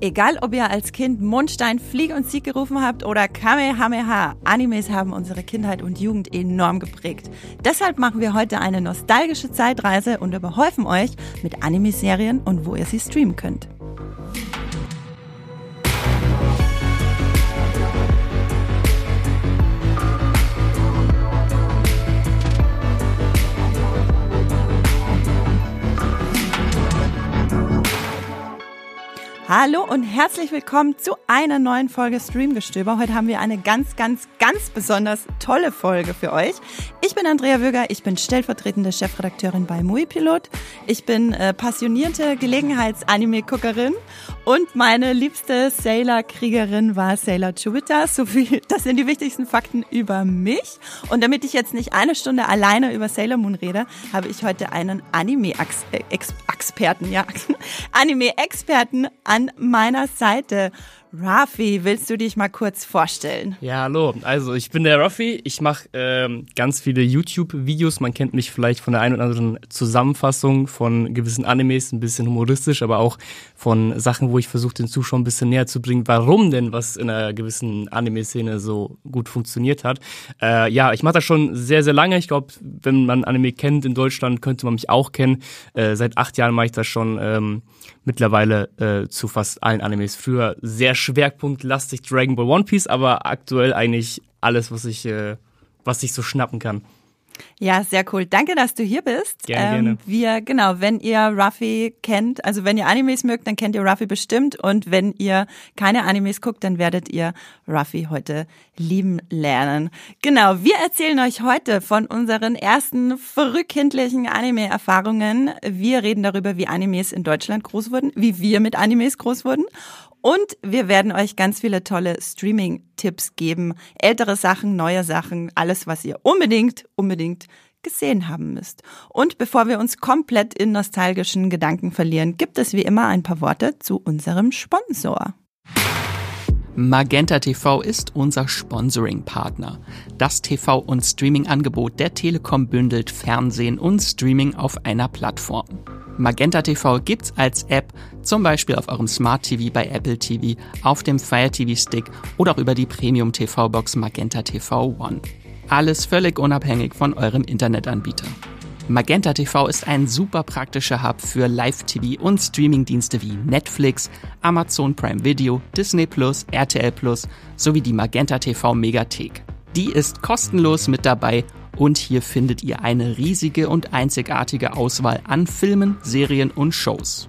Egal, ob ihr als Kind Mondstein, Flieg und Sieg gerufen habt oder Kamehameha, Animes haben unsere Kindheit und Jugend enorm geprägt. Deshalb machen wir heute eine nostalgische Zeitreise und überhäufen euch mit Anime-Serien und wo ihr sie streamen könnt. Hallo und herzlich willkommen zu einer neuen Folge Streamgestöber. Heute haben wir eine ganz, ganz, ganz besonders tolle Folge für euch. Ich bin Andrea Wöger, ich bin stellvertretende Chefredakteurin bei Muipilot. Ich bin äh, passionierte Gelegenheits-Anime-Guckerin und meine liebste Sailor-Kriegerin war Sailor Chubita. So viel, das sind die wichtigsten Fakten über mich. Und damit ich jetzt nicht eine Stunde alleine über Sailor Moon rede, habe ich heute einen Anime-Experten, ja, Anime-Experten an meiner Seite. Rafi, willst du dich mal kurz vorstellen? Ja, hallo. Also ich bin der Rafi. Ich mache ähm, ganz viele YouTube-Videos. Man kennt mich vielleicht von der einen oder anderen Zusammenfassung von gewissen Animes, ein bisschen humoristisch, aber auch von Sachen, wo ich versuche, den Zuschauer ein bisschen näher zu bringen, warum denn was in einer gewissen Anime-Szene so gut funktioniert hat. Äh, ja, ich mache das schon sehr, sehr lange. Ich glaube, wenn man Anime kennt in Deutschland, könnte man mich auch kennen. Äh, seit acht Jahren mache ich das schon ähm, mittlerweile äh, zu fast allen Animes. Früher sehr schwerpunktlastig Dragon Ball One Piece, aber aktuell eigentlich alles, was ich, äh, was ich so schnappen kann. Ja, sehr cool. Danke, dass du hier bist. Gerne, ähm, gerne. Wir, genau, wenn ihr Ruffy kennt, also wenn ihr Animes mögt, dann kennt ihr Ruffy bestimmt. Und wenn ihr keine Animes guckt, dann werdet ihr Ruffy heute lieben lernen. Genau, wir erzählen euch heute von unseren ersten verrückkindlichen Anime-Erfahrungen. Wir reden darüber, wie Animes in Deutschland groß wurden, wie wir mit Animes groß wurden und wir werden euch ganz viele tolle Streaming-Tipps geben. Ältere Sachen, neue Sachen, alles, was ihr unbedingt, unbedingt gesehen haben müsst. Und bevor wir uns komplett in nostalgischen Gedanken verlieren, gibt es wie immer ein paar Worte zu unserem Sponsor. Magenta TV ist unser Sponsoring-Partner. Das TV- und Streaming-Angebot der Telekom bündelt Fernsehen und Streaming auf einer Plattform. Magenta TV gibt's als App, zum Beispiel auf eurem Smart TV bei Apple TV, auf dem Fire TV Stick oder auch über die Premium TV Box Magenta TV One. Alles völlig unabhängig von eurem Internetanbieter. Magenta TV ist ein super praktischer Hub für Live-TV und Streamingdienste wie Netflix, Amazon Prime Video, Disney Plus, RTL Plus sowie die Magenta TV Megathek. Die ist kostenlos mit dabei und hier findet ihr eine riesige und einzigartige Auswahl an Filmen, Serien und Shows.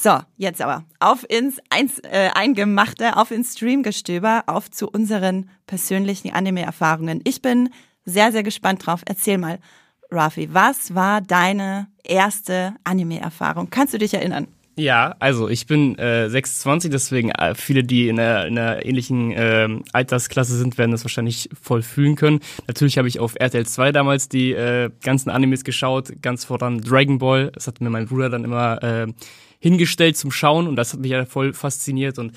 So, jetzt aber auf ins Eins, äh, Eingemachte, auf ins Streamgestöber, auf zu unseren persönlichen Anime-Erfahrungen. Ich bin sehr, sehr gespannt drauf. Erzähl mal, Rafi, was war deine erste Anime-Erfahrung? Kannst du dich erinnern? Ja, also ich bin äh, 26, deswegen äh, viele, die in einer, in einer ähnlichen äh, Altersklasse sind, werden das wahrscheinlich voll fühlen können. Natürlich habe ich auf RTL 2 damals die äh, ganzen Animes geschaut, ganz voran Dragon Ball. Das hat mir mein Bruder dann immer äh, hingestellt zum Schauen und das hat mich ja voll fasziniert und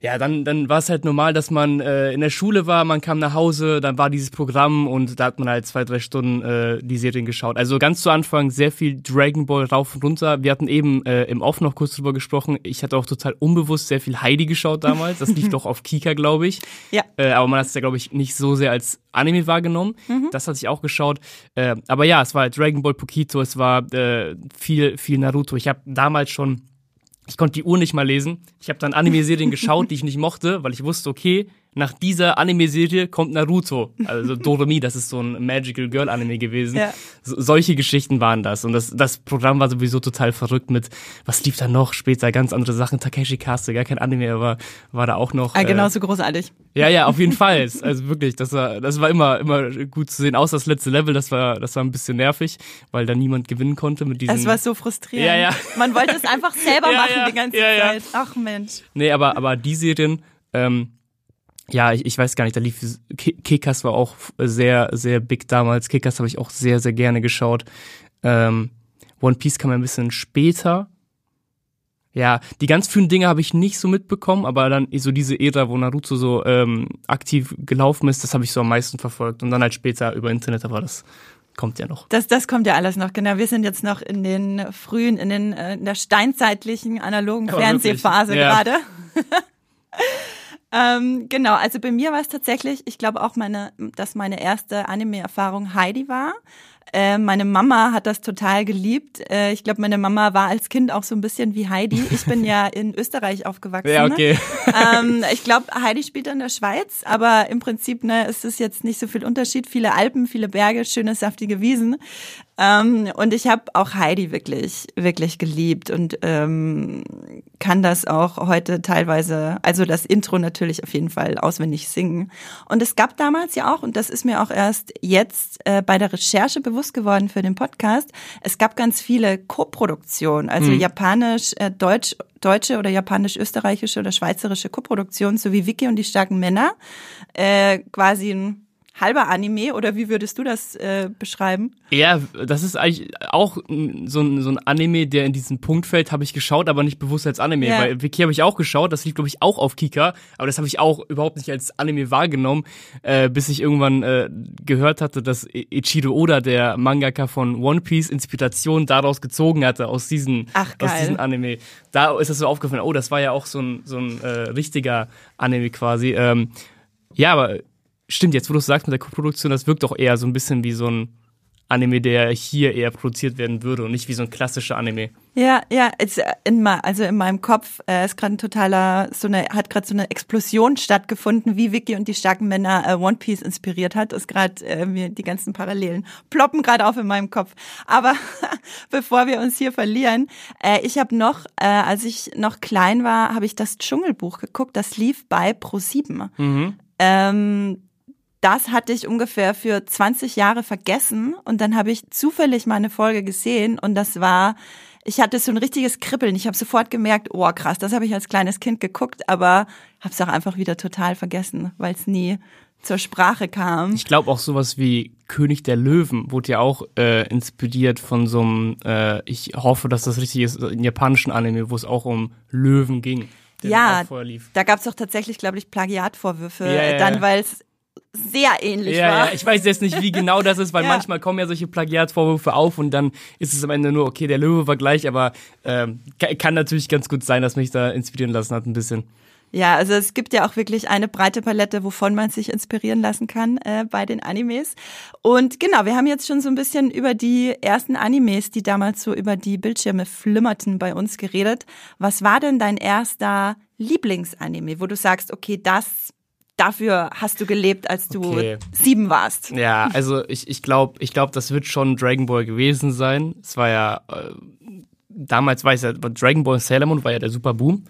ja, dann, dann war es halt normal, dass man äh, in der Schule war, man kam nach Hause, dann war dieses Programm und da hat man halt zwei, drei Stunden äh, die Serien geschaut. Also ganz zu Anfang sehr viel Dragon Ball rauf und runter. Wir hatten eben äh, im Off noch kurz drüber gesprochen. Ich hatte auch total unbewusst sehr viel Heidi geschaut damals. Das lief doch auf Kika, glaube ich. Ja. Äh, aber man hat es ja, glaube ich, nicht so sehr als Anime wahrgenommen. Mhm. Das hatte ich auch geschaut. Äh, aber ja, es war halt Dragon Ball Pokito, es war äh, viel, viel Naruto. Ich habe damals schon ich konnte die Uhr nicht mal lesen. Ich habe dann Anime-Serien geschaut, die ich nicht mochte, weil ich wusste, okay, nach dieser Anime-Serie kommt Naruto. Also Doremi, das ist so ein Magical Girl Anime gewesen. Ja. So, solche Geschichten waren das. Und das, das Programm war sowieso total verrückt mit, was lief da noch? Später ganz andere Sachen. Takeshi Castle, gar kein Anime, aber war da auch noch. Ah, genauso äh, großartig. Ja, ja, auf jeden Fall. Also wirklich, das war, das war immer, immer gut zu sehen. Außer das letzte Level, das war, das war ein bisschen nervig, weil da niemand gewinnen konnte mit diesem. Es war so frustrierend. Ja, ja. Man wollte es einfach selber ja, machen ja, die ganze Zeit. Ach Mensch. Nee, aber, aber die Serien, ähm, ja, ich, ich weiß gar nicht, da lief Kickers war auch sehr, sehr big damals. Kickers habe ich auch sehr, sehr gerne geschaut. Ähm, One Piece kam ein bisschen später. Ja, die ganz frühen Dinge habe ich nicht so mitbekommen, aber dann so diese Ära, wo Naruto so ähm, aktiv gelaufen ist, das habe ich so am meisten verfolgt. Und dann halt später über Internet, aber das kommt ja noch. Das, das kommt ja alles noch, genau. Wir sind jetzt noch in den frühen, in, den, äh, in der steinzeitlichen analogen Fernsehphase ja. gerade. ähm, genau, also bei mir war es tatsächlich, ich glaube auch meine, dass meine erste Anime-Erfahrung Heidi war. Äh, meine Mama hat das total geliebt. Äh, ich glaube, meine Mama war als Kind auch so ein bisschen wie Heidi. Ich bin ja in Österreich aufgewachsen. Ja, okay. Ähm, ich glaube, Heidi spielt in der Schweiz, aber im Prinzip ne, ist es jetzt nicht so viel Unterschied. Viele Alpen, viele Berge, schöne, saftige Wiesen. Ähm, und ich habe auch Heidi wirklich, wirklich geliebt und ähm, kann das auch heute teilweise, also das Intro natürlich auf jeden Fall auswendig singen. Und es gab damals ja auch, und das ist mir auch erst jetzt äh, bei der Recherche bewusst geworden für den Podcast, es gab ganz viele Co-Produktionen, also mhm. japanisch, äh, deutsch, deutsche oder japanisch-österreichische oder schweizerische Co-Produktionen, so wie Vicky und die starken Männer, äh, quasi ein halber Anime oder wie würdest du das äh, beschreiben? Ja, das ist eigentlich auch so ein, so ein Anime, der in diesen Punkt fällt, habe ich geschaut, aber nicht bewusst als Anime. Ja. Weil Wiki habe ich auch geschaut, das lief glaube ich auch auf Kika, aber das habe ich auch überhaupt nicht als Anime wahrgenommen, äh, bis ich irgendwann äh, gehört hatte, dass Ichiro Oda, der Mangaka von One Piece, Inspiration daraus gezogen hatte aus diesen Ach, aus diesen Anime. Da ist es so aufgefallen, oh, das war ja auch so ein so ein äh, richtiger Anime quasi. Ähm, ja, aber stimmt, jetzt wo du es sagst mit der Co-Produktion, das wirkt doch eher so ein bisschen wie so ein Anime, der hier eher produziert werden würde und nicht wie so ein klassischer Anime. Ja, ja, in, also in meinem Kopf äh, ist gerade ein totaler, so eine, hat gerade so eine Explosion stattgefunden, wie Vicky und die starken Männer äh, One Piece inspiriert hat. Ist gerade äh, mir die ganzen Parallelen ploppen gerade auf in meinem Kopf. Aber bevor wir uns hier verlieren, äh, ich habe noch, äh, als ich noch klein war, habe ich das Dschungelbuch geguckt. Das lief bei Pro 7. Mhm. Ähm, das hatte ich ungefähr für 20 Jahre vergessen und dann habe ich zufällig meine Folge gesehen und das war, ich hatte so ein richtiges Kribbeln. Ich habe sofort gemerkt, oh krass, das habe ich als kleines Kind geguckt, aber habe es auch einfach wieder total vergessen, weil es nie zur Sprache kam. Ich glaube auch sowas wie König der Löwen wurde ja auch äh, inspiriert von so einem, äh, ich hoffe, dass das richtig ist, in japanischen Anime, wo es auch um Löwen ging. ja, da gab es doch tatsächlich, glaube ich, Plagiatvorwürfe, ja, dann weil es sehr ähnlich ja, war. Ja, ich weiß jetzt nicht, wie genau das ist, weil ja. manchmal kommen ja solche Plagiatsvorwürfe auf und dann ist es am Ende nur, okay, der Löwe war gleich, aber ähm, kann natürlich ganz gut sein, dass mich da inspirieren lassen hat ein bisschen. Ja, also es gibt ja auch wirklich eine breite Palette, wovon man sich inspirieren lassen kann äh, bei den Animes. Und genau, wir haben jetzt schon so ein bisschen über die ersten Animes, die damals so über die Bildschirme flimmerten, bei uns geredet. Was war denn dein erster Lieblingsanime, wo du sagst, okay, das dafür hast du gelebt, als du okay. sieben warst. Ja, also ich, ich glaube, ich glaub, das wird schon Dragon Ball gewesen sein. Es war ja, äh, damals war es ja, Dragon Ball Sailor Moon war ja der super Boom.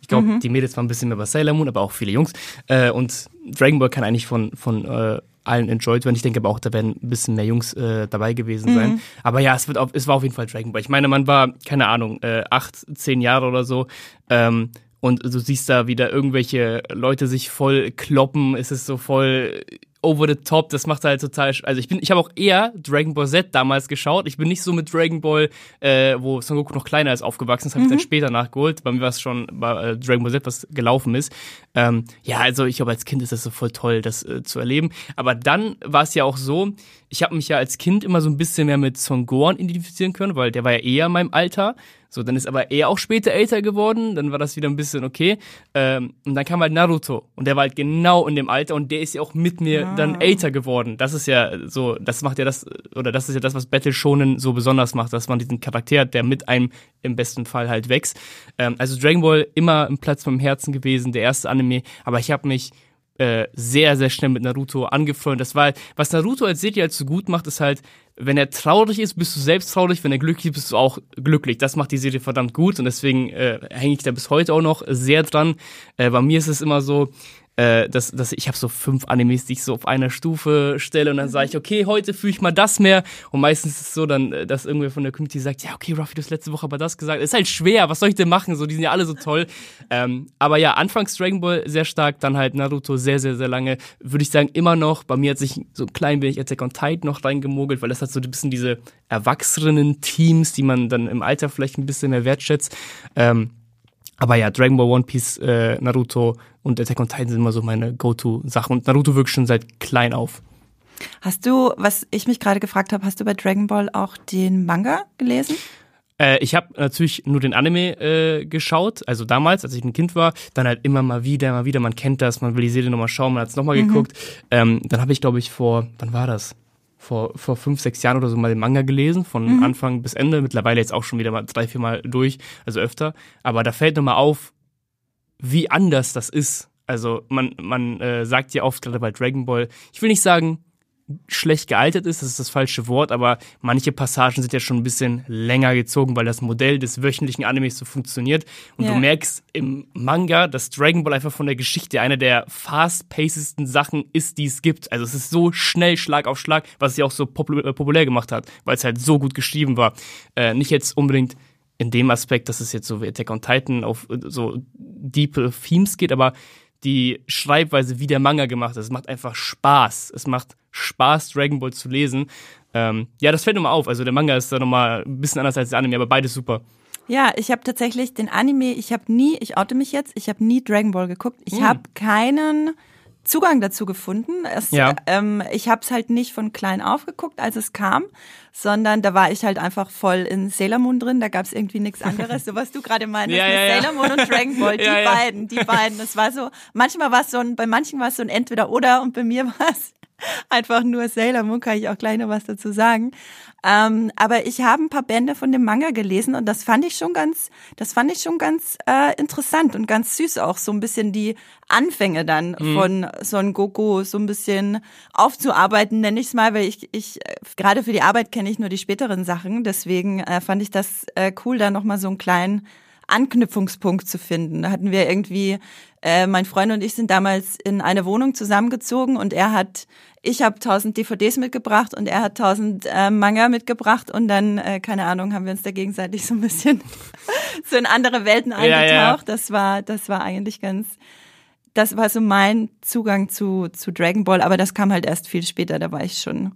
Ich glaube, mhm. die Mädels waren ein bisschen mehr bei Sailor Moon, aber auch viele Jungs. Äh, und Dragon Ball kann eigentlich von, von äh, allen enjoyed werden. Ich denke aber auch, da werden ein bisschen mehr Jungs äh, dabei gewesen mhm. sein. Aber ja, es, wird auf, es war auf jeden Fall Dragon Ball. Ich meine, man war, keine Ahnung, äh, acht, zehn Jahre oder so. Ähm, und du siehst da wieder irgendwelche Leute sich voll kloppen, es ist so voll over the top, das macht halt total, also ich bin, ich habe auch eher Dragon Ball Z damals geschaut, ich bin nicht so mit Dragon Ball, äh, wo Son Goku noch kleiner ist, aufgewachsen, das habe mhm. ich dann mhm. später nachgeholt, bei mir war es schon bei äh, Dragon Ball Z, was gelaufen ist. Ähm, ja, also ich glaube, als Kind ist das so voll toll, das äh, zu erleben, aber dann war es ja auch so, ich habe mich ja als Kind immer so ein bisschen mehr mit Son Gohan identifizieren können, weil der war ja eher in meinem Alter, so, dann ist aber er auch später älter geworden, dann war das wieder ein bisschen okay. Ähm, und dann kam halt Naruto und der war halt genau in dem Alter und der ist ja auch mit mir ah. dann älter geworden. Das ist ja so, das macht ja das, oder das ist ja das, was Battle Shonen so besonders macht, dass man diesen Charakter hat, der mit einem im besten Fall halt wächst. Ähm, also Dragon Ball immer ein Platz vom Herzen gewesen, der erste Anime, aber ich habe mich äh, sehr, sehr schnell mit Naruto angefreundet. Das war was Naruto als Serie halt so gut macht, ist halt, wenn er traurig ist, bist du selbst traurig, wenn er glücklich ist, bist du auch glücklich. Das macht die Serie verdammt gut und deswegen äh, hänge ich da bis heute auch noch sehr dran. Äh, bei mir ist es immer so, äh, dass, dass ich habe so fünf Animes, die ich so auf einer Stufe stelle und dann sage ich, okay, heute fühle ich mal das mehr. Und meistens ist es so dann, äh, dass irgendwer von der Community sagt, ja, okay, Ruffy, du hast letzte Woche aber das gesagt. Ist halt schwer, was soll ich denn machen? So, die sind ja alle so toll. Ähm, aber ja, anfangs Dragon Ball sehr stark, dann halt Naruto sehr, sehr, sehr lange. Würde ich sagen, immer noch. Bei mir hat sich so ein klein wenig Attack on Titan noch reingemogelt, weil das hat so ein bisschen diese Erwachsenen-Teams, die man dann im Alter vielleicht ein bisschen mehr wertschätzt. Ähm, aber ja, Dragon Ball, One Piece, äh, Naruto und Attack on Titan sind immer so meine Go-To-Sachen. Und Naruto wirklich schon seit klein auf. Hast du, was ich mich gerade gefragt habe, hast du bei Dragon Ball auch den Manga gelesen? Äh, ich habe natürlich nur den Anime äh, geschaut, also damals, als ich ein Kind war, dann halt immer mal wieder, mal wieder, man kennt das, man will die Serie nochmal schauen, man hat es nochmal mhm. geguckt. Ähm, dann habe ich, glaube ich, vor, wann war das? Vor, vor fünf, sechs Jahren oder so mal den Manga gelesen, von mhm. Anfang bis Ende. Mittlerweile jetzt auch schon wieder mal drei, vier Mal durch, also öfter. Aber da fällt nochmal auf, wie anders das ist. Also man, man äh, sagt ja oft, gerade bei Dragon Ball, ich will nicht sagen, schlecht gealtert ist, das ist das falsche Wort, aber manche Passagen sind ja schon ein bisschen länger gezogen, weil das Modell des wöchentlichen Animes so funktioniert. Und ja. du merkst im Manga, dass Dragon Ball einfach von der Geschichte eine der fast-pacedesten Sachen ist, die es gibt. Also es ist so schnell, Schlag auf Schlag, was ja auch so popul populär gemacht hat, weil es halt so gut geschrieben war. Äh, nicht jetzt unbedingt in dem Aspekt, dass es jetzt so wie Attack on Titan auf so deep Themes geht, aber die Schreibweise, wie der Manga gemacht ist. Es macht einfach Spaß. Es macht Spaß, Dragon Ball zu lesen. Ähm, ja, das fällt nochmal auf. Also der Manga ist da nochmal ein bisschen anders als der Anime, aber beides super. Ja, ich habe tatsächlich den Anime, ich habe nie, ich oute mich jetzt, ich habe nie Dragon Ball geguckt. Ich hm. habe keinen Zugang dazu gefunden. Es, ja. ähm, ich habe es halt nicht von klein auf geguckt, als es kam, sondern da war ich halt einfach voll in Sailor Moon drin. Da gab es irgendwie nichts anderes. So was du gerade meinst, ja, ja, Sailor Moon und Dragon Ball, die beiden, die beiden. Das war so. Manchmal war es so ein, bei manchen war es so ein Entweder oder und bei mir war es einfach nur Sailor Moon. Kann ich auch gleich noch was dazu sagen. Ähm, aber ich habe ein paar Bände von dem Manga gelesen und das fand ich schon ganz, das fand ich schon ganz äh, interessant und ganz süß auch so ein bisschen die Anfänge dann mhm. von Son Goku so ein bisschen aufzuarbeiten, nenne ich es mal, weil ich, ich äh, gerade für die Arbeit kenne ich nur die späteren Sachen. Deswegen äh, fand ich das äh, cool, da nochmal so einen kleinen Anknüpfungspunkt zu finden. Da hatten wir irgendwie, äh, mein Freund und ich sind damals in eine Wohnung zusammengezogen und er hat ich habe tausend DVDs mitgebracht und er hat tausend äh, Manga mitgebracht und dann, äh, keine Ahnung, haben wir uns da gegenseitig so ein bisschen so in andere Welten eingetaucht. Ja, ja. Das war, das war eigentlich ganz, das war so mein Zugang zu, zu Dragon Ball, aber das kam halt erst viel später, da war ich schon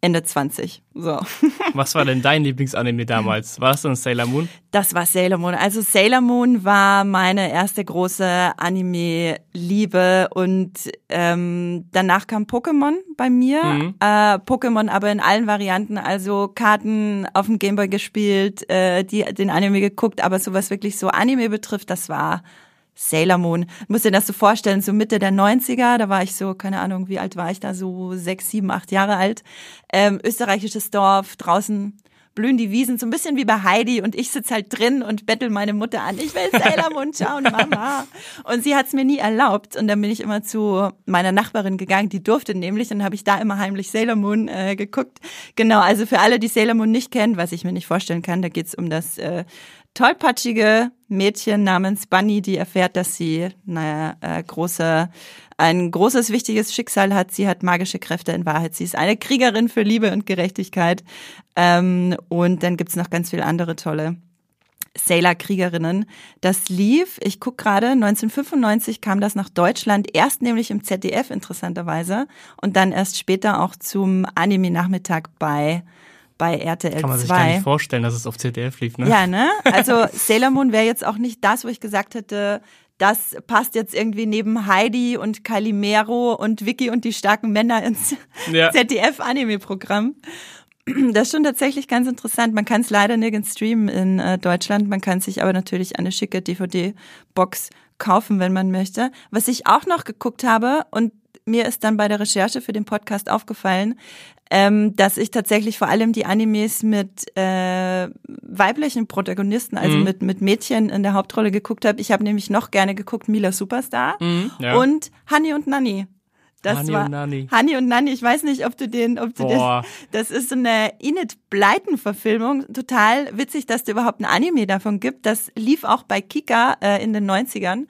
Ende 20. So. Was war denn dein Lieblingsanime damals? War das dann Sailor Moon? Das war Sailor Moon. Also Sailor Moon war meine erste große Anime-Liebe und ähm, danach kam Pokémon bei mir. Mhm. Äh, Pokémon aber in allen Varianten, also Karten auf dem Gameboy gespielt, äh, die, den Anime geguckt, aber so was wirklich so Anime betrifft, das war Sailor Moon. Muss dir das so vorstellen, so Mitte der 90er, da war ich so, keine Ahnung, wie alt war ich da, so sechs, sieben, acht Jahre alt. Ähm, österreichisches Dorf, draußen blühen die Wiesen, so ein bisschen wie bei Heidi und ich sitze halt drin und bettel meine Mutter an, ich will Sailor Moon schauen, Mama. Und sie hat es mir nie erlaubt und dann bin ich immer zu meiner Nachbarin gegangen, die durfte nämlich und habe ich da immer heimlich Sailor Moon äh, geguckt. Genau, also für alle, die Sailor Moon nicht kennen, was ich mir nicht vorstellen kann, da geht's um das äh, tollpatschige Mädchen namens Bunny, die erfährt, dass sie, naja, äh, große, ein großes, wichtiges Schicksal hat. Sie hat magische Kräfte in Wahrheit. Sie ist eine Kriegerin für Liebe und Gerechtigkeit. Ähm, und dann gibt's noch ganz viele andere tolle Sailor-Kriegerinnen. Das lief, ich guck gerade, 1995 kam das nach Deutschland, erst nämlich im ZDF interessanterweise und dann erst später auch zum Anime-Nachmittag bei bei RTL 2. Kann man sich gar nicht vorstellen, dass es auf ZDF lief, ne? Ja, ne? Also Sailor Moon wäre jetzt auch nicht das, wo ich gesagt hätte, das passt jetzt irgendwie neben Heidi und Calimero und Vicky und die starken Männer ins ja. ZDF-Anime-Programm. Das ist schon tatsächlich ganz interessant. Man kann es leider nirgends streamen in äh, Deutschland. Man kann sich aber natürlich eine schicke DVD-Box kaufen, wenn man möchte. Was ich auch noch geguckt habe und mir ist dann bei der Recherche für den Podcast aufgefallen, ähm, dass ich tatsächlich vor allem die Animes mit äh, weiblichen Protagonisten, also mhm. mit, mit Mädchen in der Hauptrolle geguckt habe. Ich habe nämlich noch gerne geguckt Mila Superstar mhm, ja. und Honey und Nanny. Das Honey war und Nanny. Honey und Nanny. Ich weiß nicht, ob du den, ob du Boah. das, das ist so eine Enid Blyton Verfilmung. Total witzig, dass es überhaupt ein Anime davon gibt. Das lief auch bei Kika äh, in den 90ern.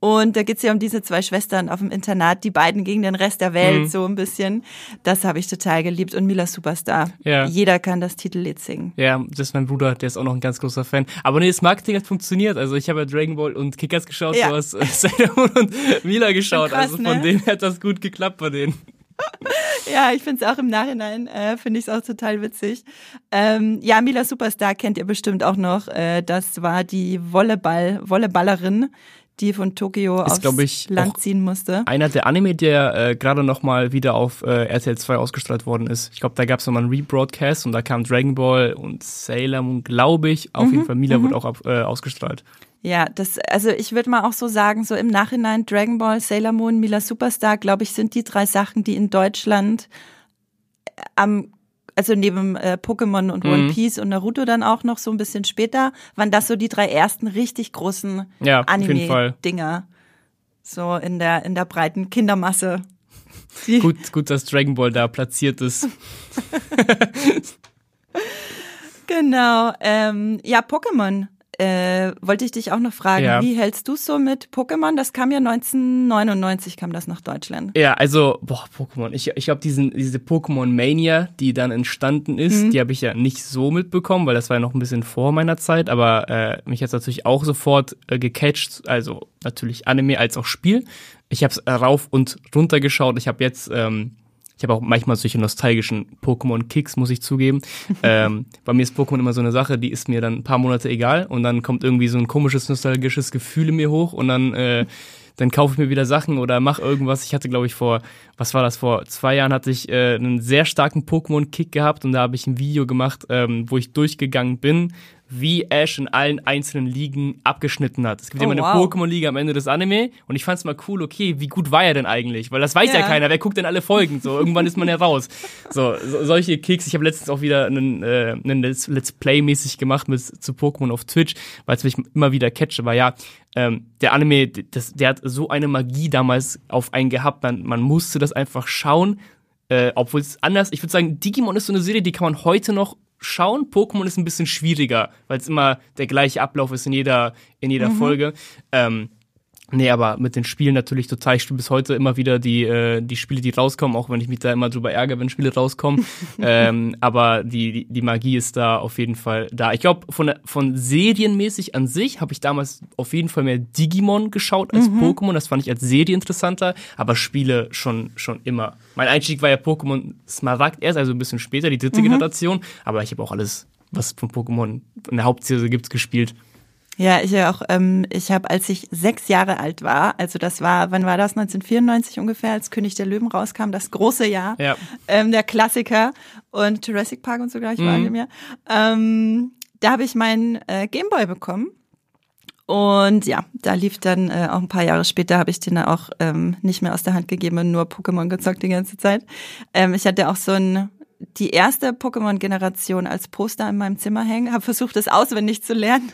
Und da geht's ja um diese zwei Schwestern auf dem Internat, die beiden gegen den Rest der Welt, Mhm. so ein bisschen. Das habe ich total geliebt. Und Mila Superstar. Ja. Jeder kann das Titellied singen. Ja, das ist mein Bruder, der ist auch noch ein ganz großer Fan. Aber nee, das Marketing hat funktioniert. Also ich habe ja Dragon Ball und Kickers geschaut, Ja. du hast äh, Sailor Moon und Mila geschaut. Krass, also von ne? denen hat das gut geklappt bei denen. Ja, ich finde es auch im Nachhinein, äh, finde ich es auch total witzig. Ähm, ja, Mila Superstar kennt ihr bestimmt auch noch. Äh, das war die Volleyball, Volleyballerin, die von Tokio Ist, aufs ich, Land auch- ziehen musste. Einer der Anime, der äh, gerade noch mal wieder auf äh, RTL 2 ausgestrahlt worden ist. Ich glaube, da gab es nochmal einen Rebroadcast und da kam Dragon Ball und Sailor Moon, glaube ich. Auf Mhm, jeden Fall, Mila wird auch ab, äh, ausgestrahlt. Ja, das, also ich würde mal auch so sagen, so im Nachhinein Dragon Ball, Sailor Moon, Mila Superstar, glaube ich, sind die drei Sachen, die in Deutschland am also neben äh, Pokémon und One Mhm. Piece und Naruto dann auch noch so ein bisschen später, waren das so die drei ersten richtig großen Ja. Anime-Dinger. So in der, in der breiten Kindermasse. Gut, gut, dass Dragon Ball da platziert ist. Genau. Ähm, ja, Pokémon. Äh, wollte ich dich auch noch fragen, Ja. wie hältst du so mit Pokémon? Das kam ja 1999, kam das nach Deutschland. Ja, also, boah, Pokémon. Ich, ich glaube, diese Pokémon Mania, die dann entstanden ist, Mhm. die habe ich ja nicht so mitbekommen, weil das war ja noch ein bisschen vor meiner Zeit, aber äh, mich hat natürlich auch sofort äh, gecatcht, also natürlich Anime als auch Spiel. Ich habe es rauf und runter geschaut. Ich habe jetzt, ähm, ich habe auch manchmal solche nostalgischen Pokémon-Kicks, muss ich zugeben. ähm, bei mir ist Pokémon immer so eine Sache, die ist mir dann ein paar Monate egal und dann kommt irgendwie so ein komisches nostalgisches Gefühl in mir hoch und dann äh, dann kaufe ich mir wieder Sachen oder mache irgendwas. Ich hatte, glaube ich, vor, was war das, vor zwei Jahren hatte ich äh, einen sehr starken Pokémon-Kick gehabt und da habe ich ein Video gemacht, ähm, wo ich durchgegangen bin, wie Ash in allen einzelnen Ligen abgeschnitten hat. Es gibt Oh, immer eine wow. Pokémon-Liga am Ende des Anime und ich fand's mal cool, okay, wie gut war er denn eigentlich? Weil das weiß ja, Ja. keiner, wer guckt denn alle Folgen? So, irgendwann ist man ja raus. So, so solche Kicks. Ich habe letztens auch wieder einen, äh, einen Let's, Let's Play mäßig gemacht mit zu Pokémon auf Twitch, weil es mich immer wieder catche. Aber ja, ähm, der Anime, das, der hat so eine Magie damals auf einen gehabt, man, man musste das einfach schauen. Äh, obwohl es anders, ich würde sagen, Digimon ist so eine Serie, die kann man heute noch schauen. Pokémon ist ein bisschen schwieriger, weil es immer der gleiche Ablauf ist in jeder, in jeder Folge. Ähm, Nee, aber mit den Spielen natürlich total. Ich spiele bis heute immer wieder die, äh, die Spiele, die rauskommen, auch wenn ich mich da immer drüber ärgere, wenn Spiele rauskommen. ähm, aber die, die, die Magie ist da auf jeden Fall da. Ich glaube, von, von serienmäßig an sich habe ich damals auf jeden Fall mehr Digimon geschaut als Pokémon. Das fand ich als Serie interessanter, aber Spiele schon, schon immer. Mein Einstieg war ja Pokémon Smaragd erst, also ein bisschen später, die dritte Generation. Aber ich habe auch alles, was von Pokémon in der Hauptserie gibt's, gespielt. Ja, ich auch. Ähm, ich habe, als ich sechs Jahre alt war, also das war, wann war das? 1994 ungefähr, als König der Löwen rauskam, das große Jahr, Ja. ähm, der Klassiker und Jurassic Park und so gleich waren die mir. Ähm, da habe ich meinen äh, Gameboy bekommen. Und ja, da lief dann äh, auch ein paar Jahre später, habe ich den auch ähm, nicht mehr aus der Hand gegeben und nur Pokémon gezockt die ganze Zeit. Ähm, ich hatte auch so ein die erste Pokémon-Generation als Poster in meinem Zimmer hängen, habe versucht, es auswendig zu lernen.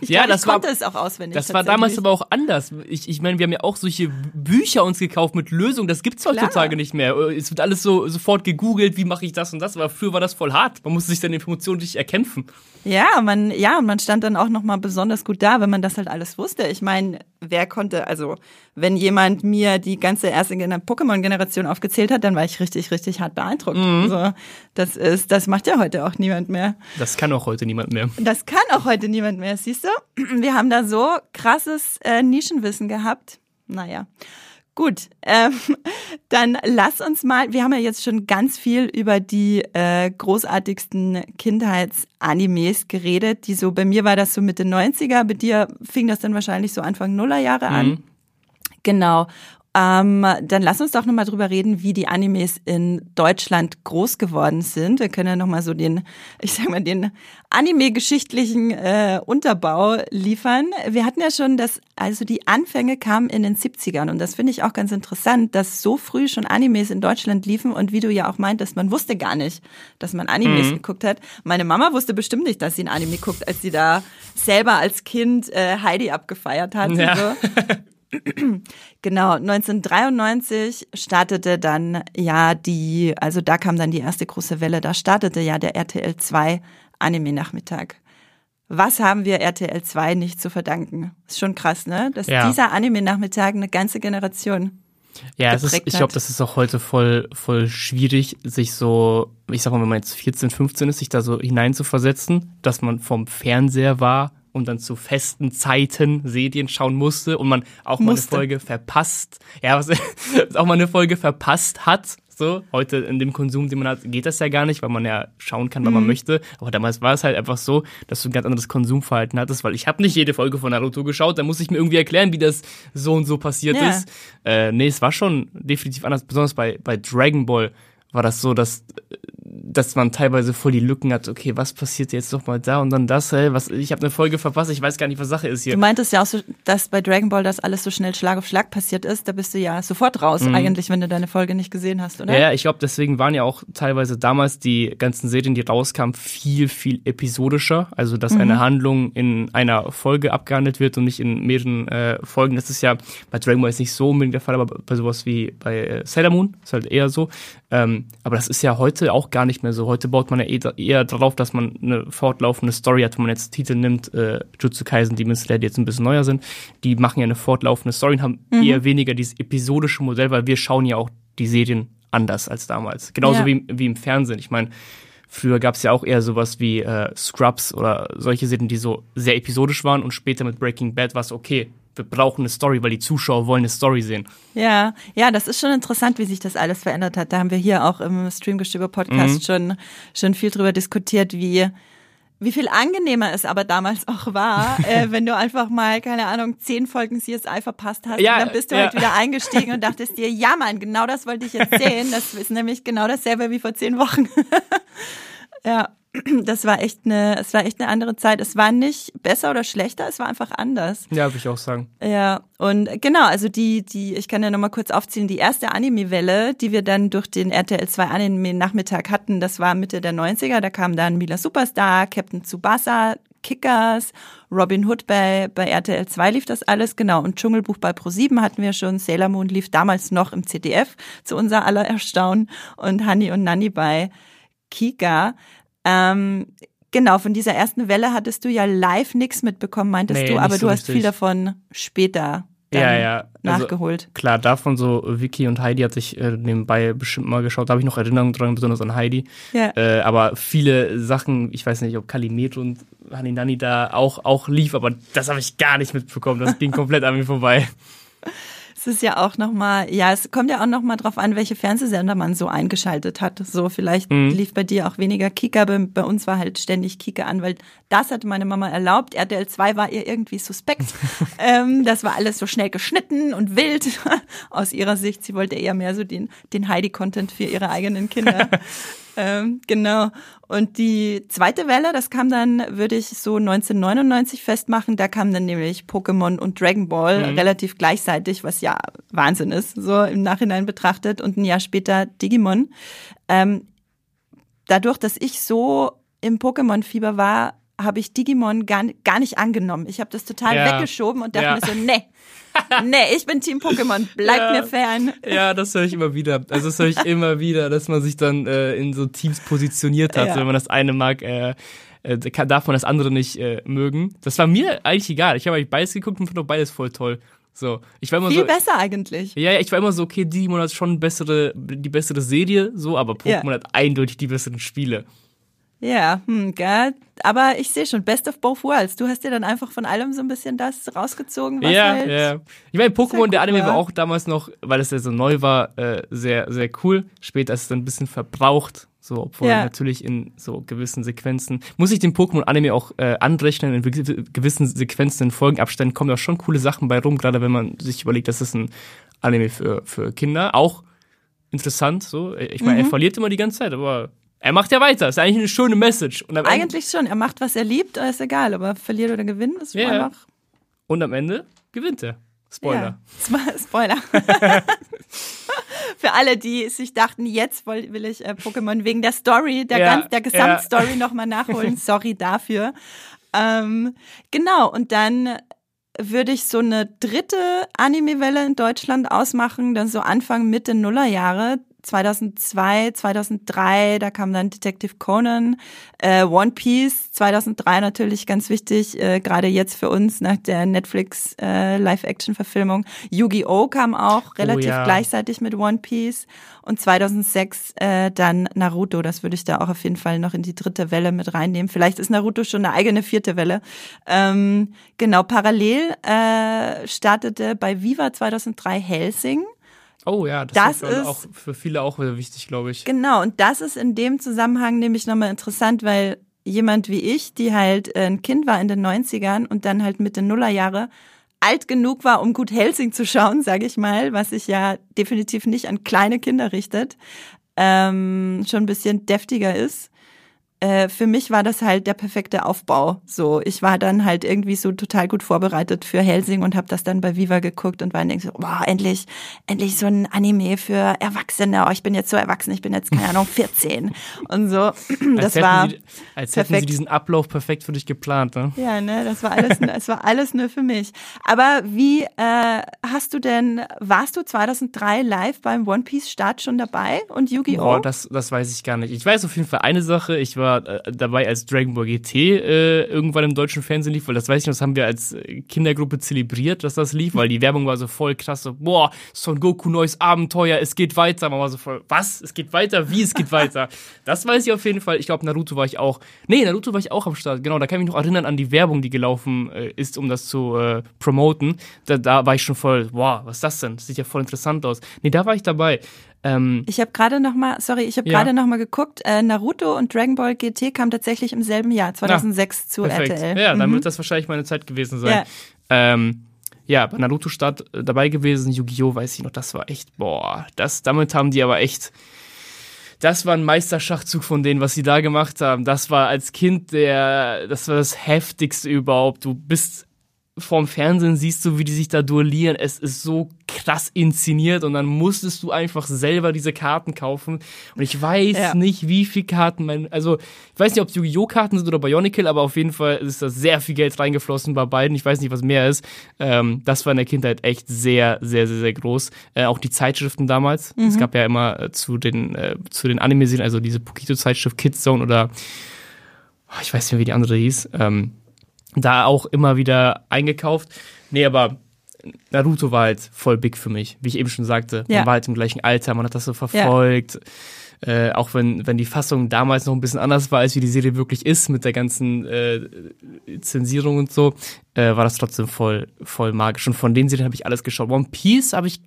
Ich Ja, glaub, das ich war- konnte es auch auswendig. Das war damals aber auch anders. Ich, ich meine, wir haben ja auch solche Bücher uns gekauft mit Lösungen. Das gibt's heutzutage nicht mehr. Es wird alles so sofort gegoogelt, wie mache ich das und das. Aber früher war das voll hart. Man musste sich dann Informationen richtig erkämpfen. Ja, man, ja, und man stand dann auch nochmal besonders gut da, wenn man das halt alles wusste. Ich meine, wer konnte, also wenn jemand mir die ganze erste Gener- Pokémon-Generation aufgezählt hat, dann war ich richtig, richtig hart beeindruckt. Mhm. So, das ist, das macht ja heute auch niemand mehr. Das kann auch heute niemand mehr. Das kann auch heute niemand mehr, siehst du? Wir haben da so krasses äh, Nischenwissen gehabt. Naja. Gut, ähm, dann lass uns mal, wir haben ja jetzt schon ganz viel über die äh, großartigsten Kindheitsanimes geredet, die so, bei mir war das so Mitte 90er, bei dir fing das dann wahrscheinlich so Anfang Nullerjahre an. Mhm. Genau. Ähm, dann lass uns doch nochmal drüber reden, wie die Animes in Deutschland groß geworden sind. Wir können ja nochmal so den, ich sag mal, den Anime-geschichtlichen äh, Unterbau liefern. Wir hatten ja schon das, also die Anfänge kamen in den 70ern und das finde ich auch ganz interessant, dass so früh schon Animes in Deutschland liefen und wie du ja auch meintest, man wusste gar nicht, dass man Animes geguckt hat. Meine Mama wusste bestimmt nicht, dass sie ein Anime guckt, als sie da selber als Kind äh, Heidi abgefeiert hat. Ja. Genau, 1993 startete dann ja die, also da kam dann die erste große Welle, da startete ja der RTL 2 Anime-Nachmittag. was haben wir RTL 2 nicht zu verdanken? Ist schon krass, ne? Dass Ja. dieser Anime-Nachmittag eine ganze Generation. Ja, ist, ich glaube, das ist auch heute voll, voll schwierig, sich so, ich sag mal, wenn man jetzt 14, 15 ist, sich da so hineinzuversetzen, dass man vom Fernseher war und dann zu festen Zeiten Serien schauen musste und man auch mal eine Musste. Folge verpasst, ja, was, auch mal eine Folge verpasst hat. So, heute in dem Konsum, den man hat, geht das ja gar nicht, weil man ja schauen kann, wann man möchte. Aber damals war es halt einfach so, dass du ein ganz anderes Konsumverhalten hattest, weil ich habe nicht jede Folge von Naruto geschaut, da muss ich mir irgendwie erklären, wie das so und so passiert Ja. ist. Äh, nee, es war schon definitiv anders. Besonders bei, bei Dragon Ball war das so, dass, dass man teilweise voll die Lücken hat. Okay, was passiert jetzt noch mal da und dann das? Hey, was, ich habe eine Folge verpasst, ich weiß gar nicht, was Sache ist hier. Du meintest ja auch so, dass bei Dragon Ball das alles so schnell Schlag auf Schlag passiert ist. Da bist du ja sofort raus, eigentlich, wenn du deine Folge nicht gesehen hast, oder? Mhm. Ja, ich glaube, deswegen waren ja auch teilweise damals die ganzen Serien, die rauskamen, viel, viel episodischer. Also, dass eine Handlung in einer Folge abgehandelt wird und nicht in mehreren äh, Folgen. Das ist ja bei Dragon Ball jetzt nicht so unbedingt der Fall, aber bei sowas wie bei äh, Sailor Moon ist halt eher so. Ähm, aber das ist ja heute auch gar nicht mehr so. Heute baut man ja eher, eher darauf, dass man eine fortlaufende Story hat. Wenn man jetzt Titel nimmt, äh, Jutsu Kaisen, Demon Slayer, die jetzt ein bisschen neuer sind, die machen ja eine fortlaufende Story und haben eher weniger dieses episodische Modell, weil wir schauen ja auch die Serien anders als damals. Genauso Ja. wie, wie im Fernsehen. Ich meine, früher gab es ja auch eher sowas wie äh, Scrubs oder solche Serien, die so sehr episodisch waren und später mit Breaking Bad war es okay. Wir brauchen eine Story, weil die Zuschauer wollen eine Story sehen. Ja, ja, das ist schon interessant, wie sich das alles verändert hat. Da haben wir hier auch im Streamgestöber Podcast Mhm. schon, schon viel drüber diskutiert, wie, wie viel angenehmer es aber damals auch war, äh, wenn du einfach mal, keine Ahnung, zehn Folgen CSI verpasst hast Ja, und dann bist du ja. halt wieder eingestiegen und dachtest dir, ja Mann, genau das wollte ich jetzt sehen. Das ist nämlich genau dasselbe wie vor zehn Wochen. ja. Das war echt eine, es war echt eine andere Zeit. Es war nicht besser oder schlechter, es war einfach anders. Ja, würde ich auch sagen. Ja, und genau, also die, die, ich kann ja nochmal kurz aufziehen, die erste Anime-Welle, die wir dann durch den RTL 2 Anime-Nachmittag hatten, das war Mitte der 90er, da kam dann Mila Superstar, Captain Tsubasa, Kickers, Robin Hood bei, bei RTL 2 lief das alles, genau, und Dschungelbuch bei Pro7 hatten wir schon, Sailor Moon lief damals noch im ZDF, zu unser aller Erstaunen, und Honey und Nanny bei Kika. Ähm, genau, von dieser ersten Welle hattest du ja live nichts mitbekommen, meintest Nee, du, aber so du hast richtig. viel davon später Ja, ja. Also, nachgeholt. Klar, davon so Vicky und Heidi hatte ich äh, nebenbei bestimmt mal geschaut. Da habe ich noch Erinnerungen dran, besonders an Heidi. Ja. Äh, aber viele Sachen, ich weiß nicht, ob Kalimetro und Haninani da auch, auch lief, aber das habe ich gar nicht mitbekommen. Das ging komplett an mir vorbei. Es ist ja auch nochmal, ja, es kommt ja auch nochmal drauf an, welche Fernsehsender man so eingeschaltet hat. So, vielleicht Mhm. lief bei dir auch weniger Kika, bei, bei uns war halt ständig Kika an, weil das hatte meine Mama erlaubt. RTL 2 war ihr irgendwie suspekt. ähm, das war alles so schnell geschnitten und wild aus ihrer Sicht. Sie wollte eher mehr so den, den Heidi-Content für ihre eigenen Kinder. Ähm, genau. Und die zweite Welle, das kam dann, würde ich so 1999 festmachen, da kam dann nämlich Pokémon und Dragon Ball relativ gleichzeitig, was ja Wahnsinn ist, so im Nachhinein betrachtet. Und ein Jahr später Digimon. Ähm, dadurch, dass ich so im Pokémon-Fieber war, habe ich Digimon gar, gar nicht angenommen. Ich habe das total Ja. weggeschoben und dachte Ja. mir so, nee, nee, ich bin Team Pokémon, bleib Ja. mir fern. Ja, das höre ich immer wieder. Also das höre ich immer wieder, dass man sich dann äh, in so Teams positioniert hat. Ja. Wenn man das eine mag, äh, äh, darf man das andere nicht äh, mögen. Das war mir eigentlich egal. Ich habe eigentlich beides geguckt und fand auch beides voll toll. So, ich war immer Viel so. besser eigentlich. Ja, ja, ich war immer so, okay, Digimon hat schon bessere, die bessere Serie, so, aber Pokémon Ja. hat eindeutig die besseren Spiele. Ja, hm, gell. Aber ich sehe schon, best of both worlds. Du hast dir dann einfach von allem so ein bisschen das rausgezogen, was ja, halt. ja. Ich meine, Pokémon, der Anime war war. auch damals noch, weil es ja so neu war, äh, sehr, sehr cool. Später ist es dann ein bisschen verbraucht. So, obwohl Ja. natürlich in so gewissen Sequenzen, muss ich den Pokémon-Anime auch äh, anrechnen, in gew- gewissen Sequenzen, in Folgenabständen kommen da schon coole Sachen bei rum, gerade wenn man sich überlegt, das ist ein Anime für, für Kinder. Auch interessant, so. Ich meine, er Mhm. verliert immer die ganze Zeit, aber er macht ja weiter. Ist eigentlich eine schöne Message. Eigentlich schon. Er macht, was er liebt, ist egal. Aber verliert oder gewinnt, ist Ja. einfach. und am Ende gewinnt er. Spoiler. Ja. Spoiler. Für alle, die sich dachten, jetzt will, ich äh, Pokémon wegen der Story, der, Ja, ganz, der Gesamtstory nochmal nachholen. Sorry dafür. Ähm, genau, und dann würde ich so eine dritte Anime-Welle in Deutschland ausmachen, dann so Anfang, Mitte Nullerjahre. 2002, 2003, da kam dann Detective Conan, äh, One Piece 2003 natürlich ganz wichtig, äh, gerade jetzt für uns nach der Netflix äh, Live-Action-Verfilmung. Yu-Gi-Oh kam auch relativ ja. gleichzeitig mit One Piece und 2006 äh, dann Naruto. Das würde ich da auch auf jeden Fall noch in die dritte Welle mit reinnehmen. Vielleicht ist Naruto schon eine eigene vierte Welle. Ähm, genau, parallel äh, startete bei Viva 2003 Helsing. Oh ja, das, Das ist, auch für viele auch wieder wichtig, glaube ich. Genau, und das ist in dem Zusammenhang nämlich nochmal interessant, weil jemand wie ich, die halt äh, ein Kind war in den 90ern und dann halt Mitte Nullerjahre alt genug war, um gut Helsing zu schauen, sage ich mal, was sich ja definitiv nicht an kleine Kinder richtet, ähm, schon ein bisschen deftiger ist. Äh, für mich war das halt der perfekte Aufbau. So, ich war dann halt irgendwie so total gut vorbereitet für Helsing und habe das dann bei Viva geguckt und war dann so, boah, endlich, endlich so ein Anime für Erwachsene. Oh, ich bin jetzt so erwachsen, ich bin jetzt keine Ahnung 14 und so. Das als hätten war sie, als hätten sie perfekt. diesen Ablauf perfekt für dich geplant, ne? ja, ne, das war alles, das war alles nur für mich. Aber wie äh, hast du denn, warst du 2003 live beim One Piece Start schon dabei und Yu-Gi-Oh? Boah, das, das weiß ich gar nicht. Ich weiß auf jeden Fall eine Sache. Ich war äh, dabei, als Dragon Ball GT äh, irgendwann im deutschen Fernsehen lief, weil das weiß ich noch, das haben wir als Kindergruppe zelebriert, dass das lief, weil die Werbung war so voll krass. So, boah, Son Goku neues Abenteuer, es geht weiter. Man war so voll, was? Es geht weiter? Wie? Es geht weiter? das weiß ich auf jeden Fall. Ich glaube, Naruto war ich auch. Nee, Naruto war ich auch am Start. Genau, da kann ich mich noch erinnern an die Werbung, die gelaufen äh, ist, um das zu äh, promoten. Da, da war ich schon voll, wow, was ist das denn? Das sieht ja voll interessant aus. Nee, da war ich dabei. Ähm, Ich habe gerade noch mal, sorry, ich habe Ja. gerade noch mal geguckt. Äh, Naruto und Dragon Ball GT kam tatsächlich im selben Jahr, 2006 zu Perfekt. RTL. Ja, dann Mhm. wird das wahrscheinlich meine Zeit gewesen sein. Ja. Ähm, ja, bei Naruto Start äh, dabei gewesen, Yu-Gi-Oh! weiß ich noch, das war echt, boah, das, damit haben die aber echt, das war ein Meisterschachzug von denen, was sie da gemacht haben. Das war als Kind der, das war das heftigste überhaupt. Du bist vorm Fernsehen, siehst du, wie die sich da duellieren. Es ist so krass inszeniert und dann musstest du einfach selber diese Karten kaufen. Und ich weiß Ja. nicht, wie viel Karten mein, also ich weiß nicht, ob es Yu-Gi-Oh! Karten sind oder Bionicle, aber auf jeden Fall ist da sehr viel Geld reingeflossen bei beiden. Ich weiß nicht, was mehr ist. Ähm, das war in der Kindheit echt sehr, sehr, sehr, sehr groß. Äh, auch die Zeitschriften damals. Es gab ja immer äh, zu den, äh, zu den Anime-Serien, also diese Pokito-Zeitschrift Kids Zone oder oh, ich weiß nicht mehr, wie die andere hieß. Ähm, da auch immer wieder eingekauft. Nee, aber Naruto war halt voll big für mich, wie ich eben schon sagte. Ja. Man war halt im gleichen Alter, man hat das so verfolgt. Äh, auch wenn, wenn die Fassung damals noch ein bisschen anders war, als wie die Serie wirklich ist, mit der ganzen äh, Zensierung und so, äh, war das trotzdem voll, voll magisch. Und von den Serien habe ich alles geschaut. One Piece habe ich,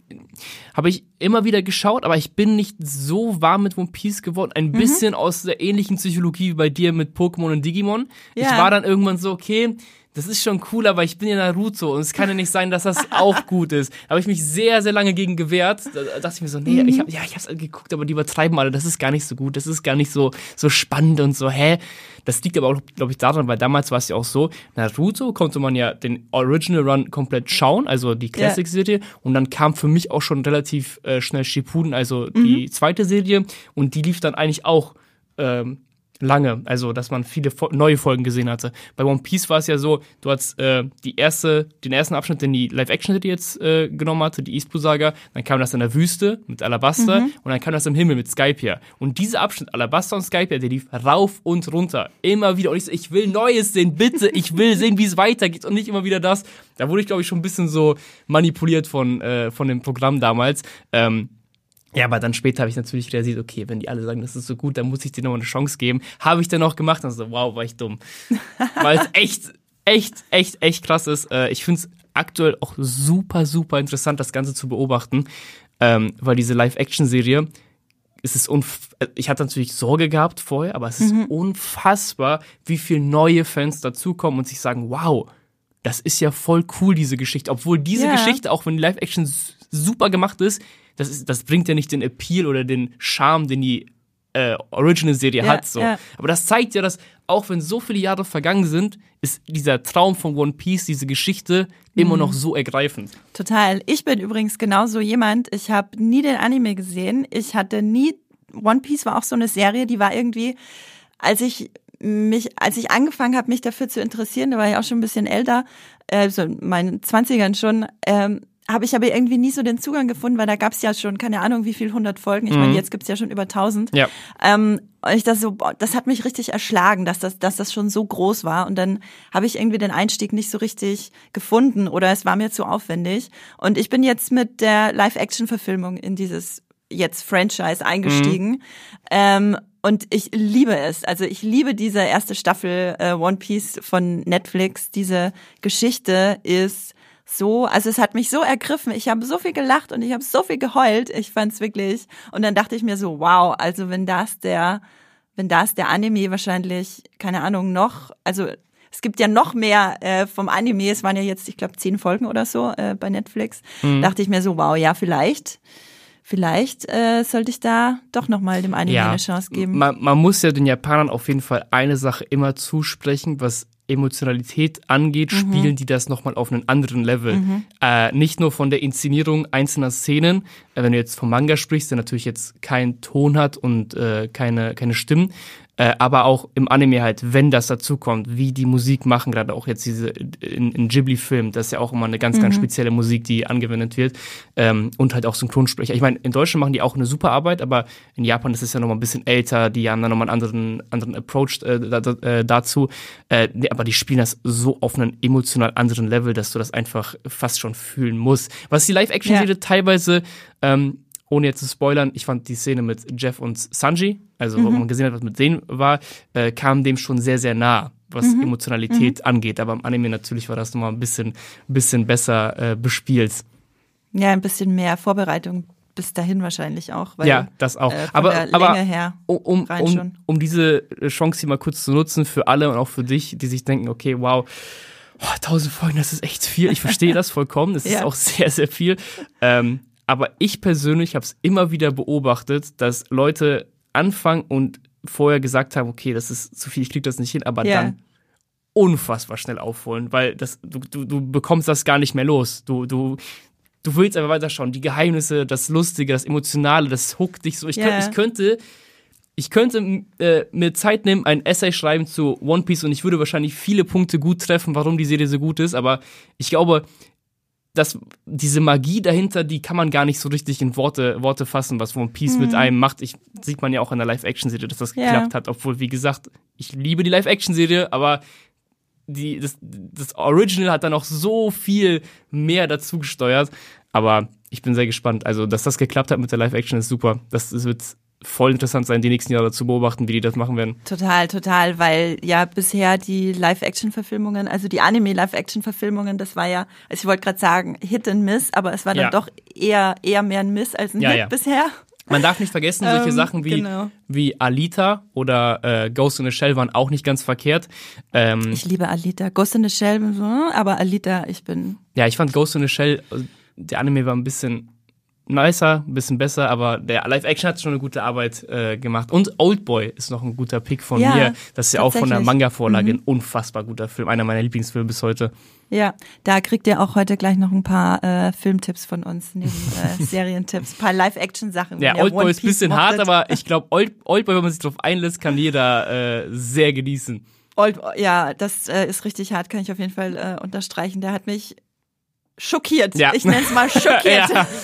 habe ich immer wieder geschaut, aber ich bin nicht so warm mit One Piece geworden. Ein bisschen aus der ähnlichen Psychologie wie bei dir mit Pokémon und Digimon. Ich Ja. war dann irgendwann so, okay, das ist schon cool, aber ich bin ja Naruto und es kann ja nicht sein, dass das auch gut ist. Da habe ich mich sehr, sehr lange gegen gewehrt. Da dachte ich mir so, nee, ich hab, ja, ich habe geguckt, aber die übertreiben alle. Das ist gar nicht so gut. Das ist gar nicht so, so spannend und so, hä? Das liegt aber auch, glaube ich, daran, weil damals war es ja auch so, Naruto konnte man ja den Original Run komplett schauen, also die Classic-Serie. Und dann kam für mich auch schon relativ äh, schnell Shippuden, also die zweite Serie. Und die lief dann eigentlich auch ähm, lange, also dass man viele Fo neue Folgen gesehen hatte. Bei One Piece war es ja so, du hast äh, die erste, den ersten Abschnitt, den die Live-Action-Serie jetzt äh, genommen hatte, die Eastblue-Saga, dann kam das in der Wüste mit Alabaster und dann kam das im Himmel mit Skypiea. Und dieser Abschnitt, Alabaster und Skypiea, der lief rauf und runter, immer wieder. Und ich so, ich will Neues sehen, bitte, ich will sehen, wie es weitergeht und nicht immer wieder das. Da wurde ich, glaube ich, schon ein bisschen so manipuliert von, äh, von dem Programm damals. Ähm, ja, aber dann später habe ich natürlich realisiert, okay, wenn die alle sagen, das ist so gut, dann muss ich dir noch eine Chance geben. Habe ich dann auch gemacht und so, wow, war ich dumm. Weil es echt, echt, echt, echt krass ist. Äh, ich finde es aktuell auch super, super interessant, das Ganze zu beobachten, ähm, weil diese Live-Action-Serie, es ist unf ich hatte natürlich Sorge gehabt vorher, aber es ist unfassbar, wie viele neue Fans dazukommen und sich sagen, wow, das ist ja voll cool, diese Geschichte. Obwohl diese Ja. Geschichte, auch wenn die Live-Action super gemacht ist, das, ist, das bringt ja nicht den Appeal oder den Charme, den die äh, Original-Serie Ja, hat. So. ja. Aber das zeigt ja, dass auch wenn so viele Jahre vergangen sind, ist dieser Traum von One Piece, diese Geschichte, immer noch so ergreifend. Total. Ich bin übrigens genauso jemand. Ich habe nie den Anime gesehen. Ich hatte nie. One Piece war auch so eine Serie, die war irgendwie, als ich mich, als ich angefangen habe, mich dafür zu interessieren, da war ich auch schon ein bisschen älter, äh, so in meinen Zwanzigern schon, ähm, habe ich aber irgendwie nie so den Zugang gefunden, weil da gab es ja schon, keine Ahnung, wie viel, 100 Folgen. Ich meine, Mhm. jetzt gibt's ja schon über 1000. Ja. Ähm, und ich das so, boah, das hat mich richtig erschlagen, dass das, dass das schon so groß war. Und dann habe ich irgendwie den Einstieg nicht so richtig gefunden oder es war mir zu aufwendig. Und ich bin jetzt mit der Live-Action-Verfilmung in dieses jetzt Franchise eingestiegen. Ähm, und ich liebe es. Also ich liebe diese erste Staffel äh, One Piece von Netflix. Diese Geschichte ist so, also es hat mich so ergriffen. Ich habe so viel gelacht und ich habe so viel geheult. Ich fand's wirklich. Und dann dachte ich mir so, wow, also wenn das der, wenn das der Anime wahrscheinlich, keine Ahnung, noch, also es gibt ja noch mehr äh, vom Anime. Es waren ja jetzt, ich glaube, zehn Folgen oder so äh, bei Netflix. Dachte ich mir so, wow, ja, vielleicht, vielleicht äh, sollte ich da doch noch mal dem Anime eine Chance geben. Man, man muss ja den Japanern auf jeden Fall eine Sache immer zusprechen, was Emotionalität angeht, Mhm. spielen die das nochmal auf einen anderen Level. Äh, nicht nur von der Inszenierung einzelner Szenen, äh, wenn du jetzt vom Manga sprichst, der natürlich jetzt keinen Ton hat und äh, keine, keine Stimmen, äh, aber auch im Anime halt, wenn das dazukommt, wie die Musik machen, gerade auch jetzt diese in, in Ghibli-Filmen, das ist ja auch immer eine ganz, ganz spezielle Musik, die angewendet wird ähm, und halt auch Synchronsprecher. Ich meine, in Deutschland machen die auch eine super Arbeit, aber in Japan ist es ja nochmal ein bisschen älter, die haben dann nochmal einen anderen, anderen Approach äh, da, da, äh, dazu, äh, nee, aber die spielen das so auf einem emotional anderen Level, dass du das einfach fast schon fühlen musst. Was die Live-Action-Serie Ja. teilweise ähm, ohne jetzt zu spoilern, ich fand die Szene mit Jeff und Sanji, also wo man gesehen hat, was mit denen war, äh, kam dem schon sehr, sehr nah, was Emotionalität angeht. Aber im Anime natürlich war das nochmal ein bisschen, bisschen besser äh, bespielt. Ja, ein bisschen mehr Vorbereitung bis dahin wahrscheinlich auch. Weil, ja, das auch. Äh, aber aber her. um, um, um, diese Chance hier mal kurz zu nutzen für alle und auch für dich, die sich denken, okay, wow, oh, 1000 Folgen, das ist echt viel. Ich verstehe das vollkommen. Das ist Ja. auch sehr, sehr viel. Ähm, aber ich persönlich habe es immer wieder beobachtet, dass Leute anfangen und vorher gesagt haben, okay, das ist zu viel, ich krieg das nicht hin, aber Ja. dann unfassbar schnell aufholen, weil das, du, du, du bekommst das gar nicht mehr los. Du, du, du willst einfach weiterschauen. Die Geheimnisse, das Lustige, das Emotionale, das huckt dich so. Ich, Ja. könnt, ich könnte, ich könnte äh, mir Zeit nehmen, ein Essay schreiben zu One Piece und ich würde wahrscheinlich viele Punkte gut treffen, warum die Serie so gut ist, aber ich glaube, dass diese Magie dahinter, die kann man gar nicht so richtig in Worte, Worte fassen, was One Piece mit einem macht. Ich, sieht man ja auch in der Live-Action-Serie, dass das Ja. geklappt hat, obwohl, wie gesagt, ich liebe die Live-Action-Serie, aber die, das, das Original hat dann auch so viel mehr dazu gesteuert. Aber ich bin sehr gespannt. Also, dass das geklappt hat mit der Live-Action ist super. Das, das wird voll interessant sein, die nächsten Jahre zu beobachten, wie die das machen werden. Total, total, weil ja bisher die Live-Action-Verfilmungen, also die Anime-Live-Action-Verfilmungen, das war ja, also ich wollte gerade sagen, Hit and Miss, aber es war dann Ja. doch eher, eher mehr ein Miss als ein Ja, Hit ja. bisher. Man darf nicht vergessen, solche Ähm, Sachen wie, genau. wie Alita oder äh, Ghost in the Shell waren auch nicht ganz verkehrt. Ähm, Ich liebe Alita. Ghost in the Shell, aber Alita, ich bin, ja, ich fand Ghost in the Shell, äh, der Anime war ein bisschen nicer, ein bisschen besser, aber der Live-Action hat schon eine gute Arbeit äh, gemacht. Und Oldboy ist noch ein guter Pick von Ja, mir. Das ist ja auch von der tatsächlich. Mhm. Manga-Vorlage ein unfassbar guter Film. Einer meiner Lieblingsfilme bis heute. ja, da kriegt ihr auch heute gleich noch ein paar äh, Filmtipps von uns, neben äh, Serientipps, ein paar Live-Action-Sachen. Ja, Oldboy ist ein bisschen Piece hart, mochtet. aber ich glaube, Old, Oldboy, wenn man sich drauf einlässt, kann jeder äh, sehr genießen. Old, ja, das äh, ist richtig hart, kann ich auf jeden Fall äh, unterstreichen. Der hat mich schockiert. Ja. Ich nenne es mal schockiert. Ja.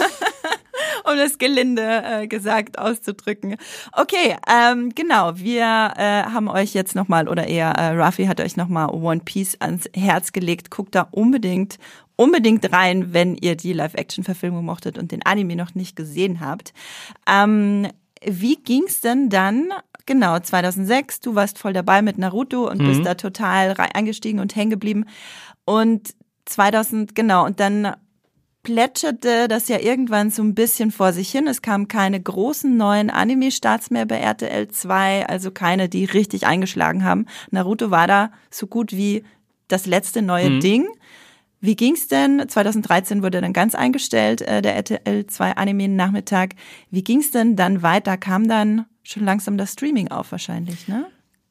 um das gelinde äh, gesagt auszudrücken. Okay, ähm, genau, wir äh, haben euch jetzt nochmal, oder eher äh, Rafi hat euch nochmal One Piece ans Herz gelegt. Guckt da unbedingt, unbedingt rein, wenn ihr die Live-Action-Verfilmung mochtet und den Anime noch nicht gesehen habt. Ähm, wie ging's denn dann? Genau, 2006, du warst voll dabei mit Naruto und bist da total eingestiegen und hängen geblieben. Und 2000, genau, und dann plätscherte das ja irgendwann so ein bisschen vor sich hin. Es kamen keine großen neuen Anime-Starts mehr bei RTL 2, also keine, die richtig eingeschlagen haben. Naruto war da so gut wie das letzte neue Mhm. Ding. Wie ging's denn? 2013 wurde dann ganz eingestellt, äh, der RTL 2 Anime-Nachmittag. Wie ging's denn dann weiter? Kam dann schon langsam das Streaming auf wahrscheinlich, ne?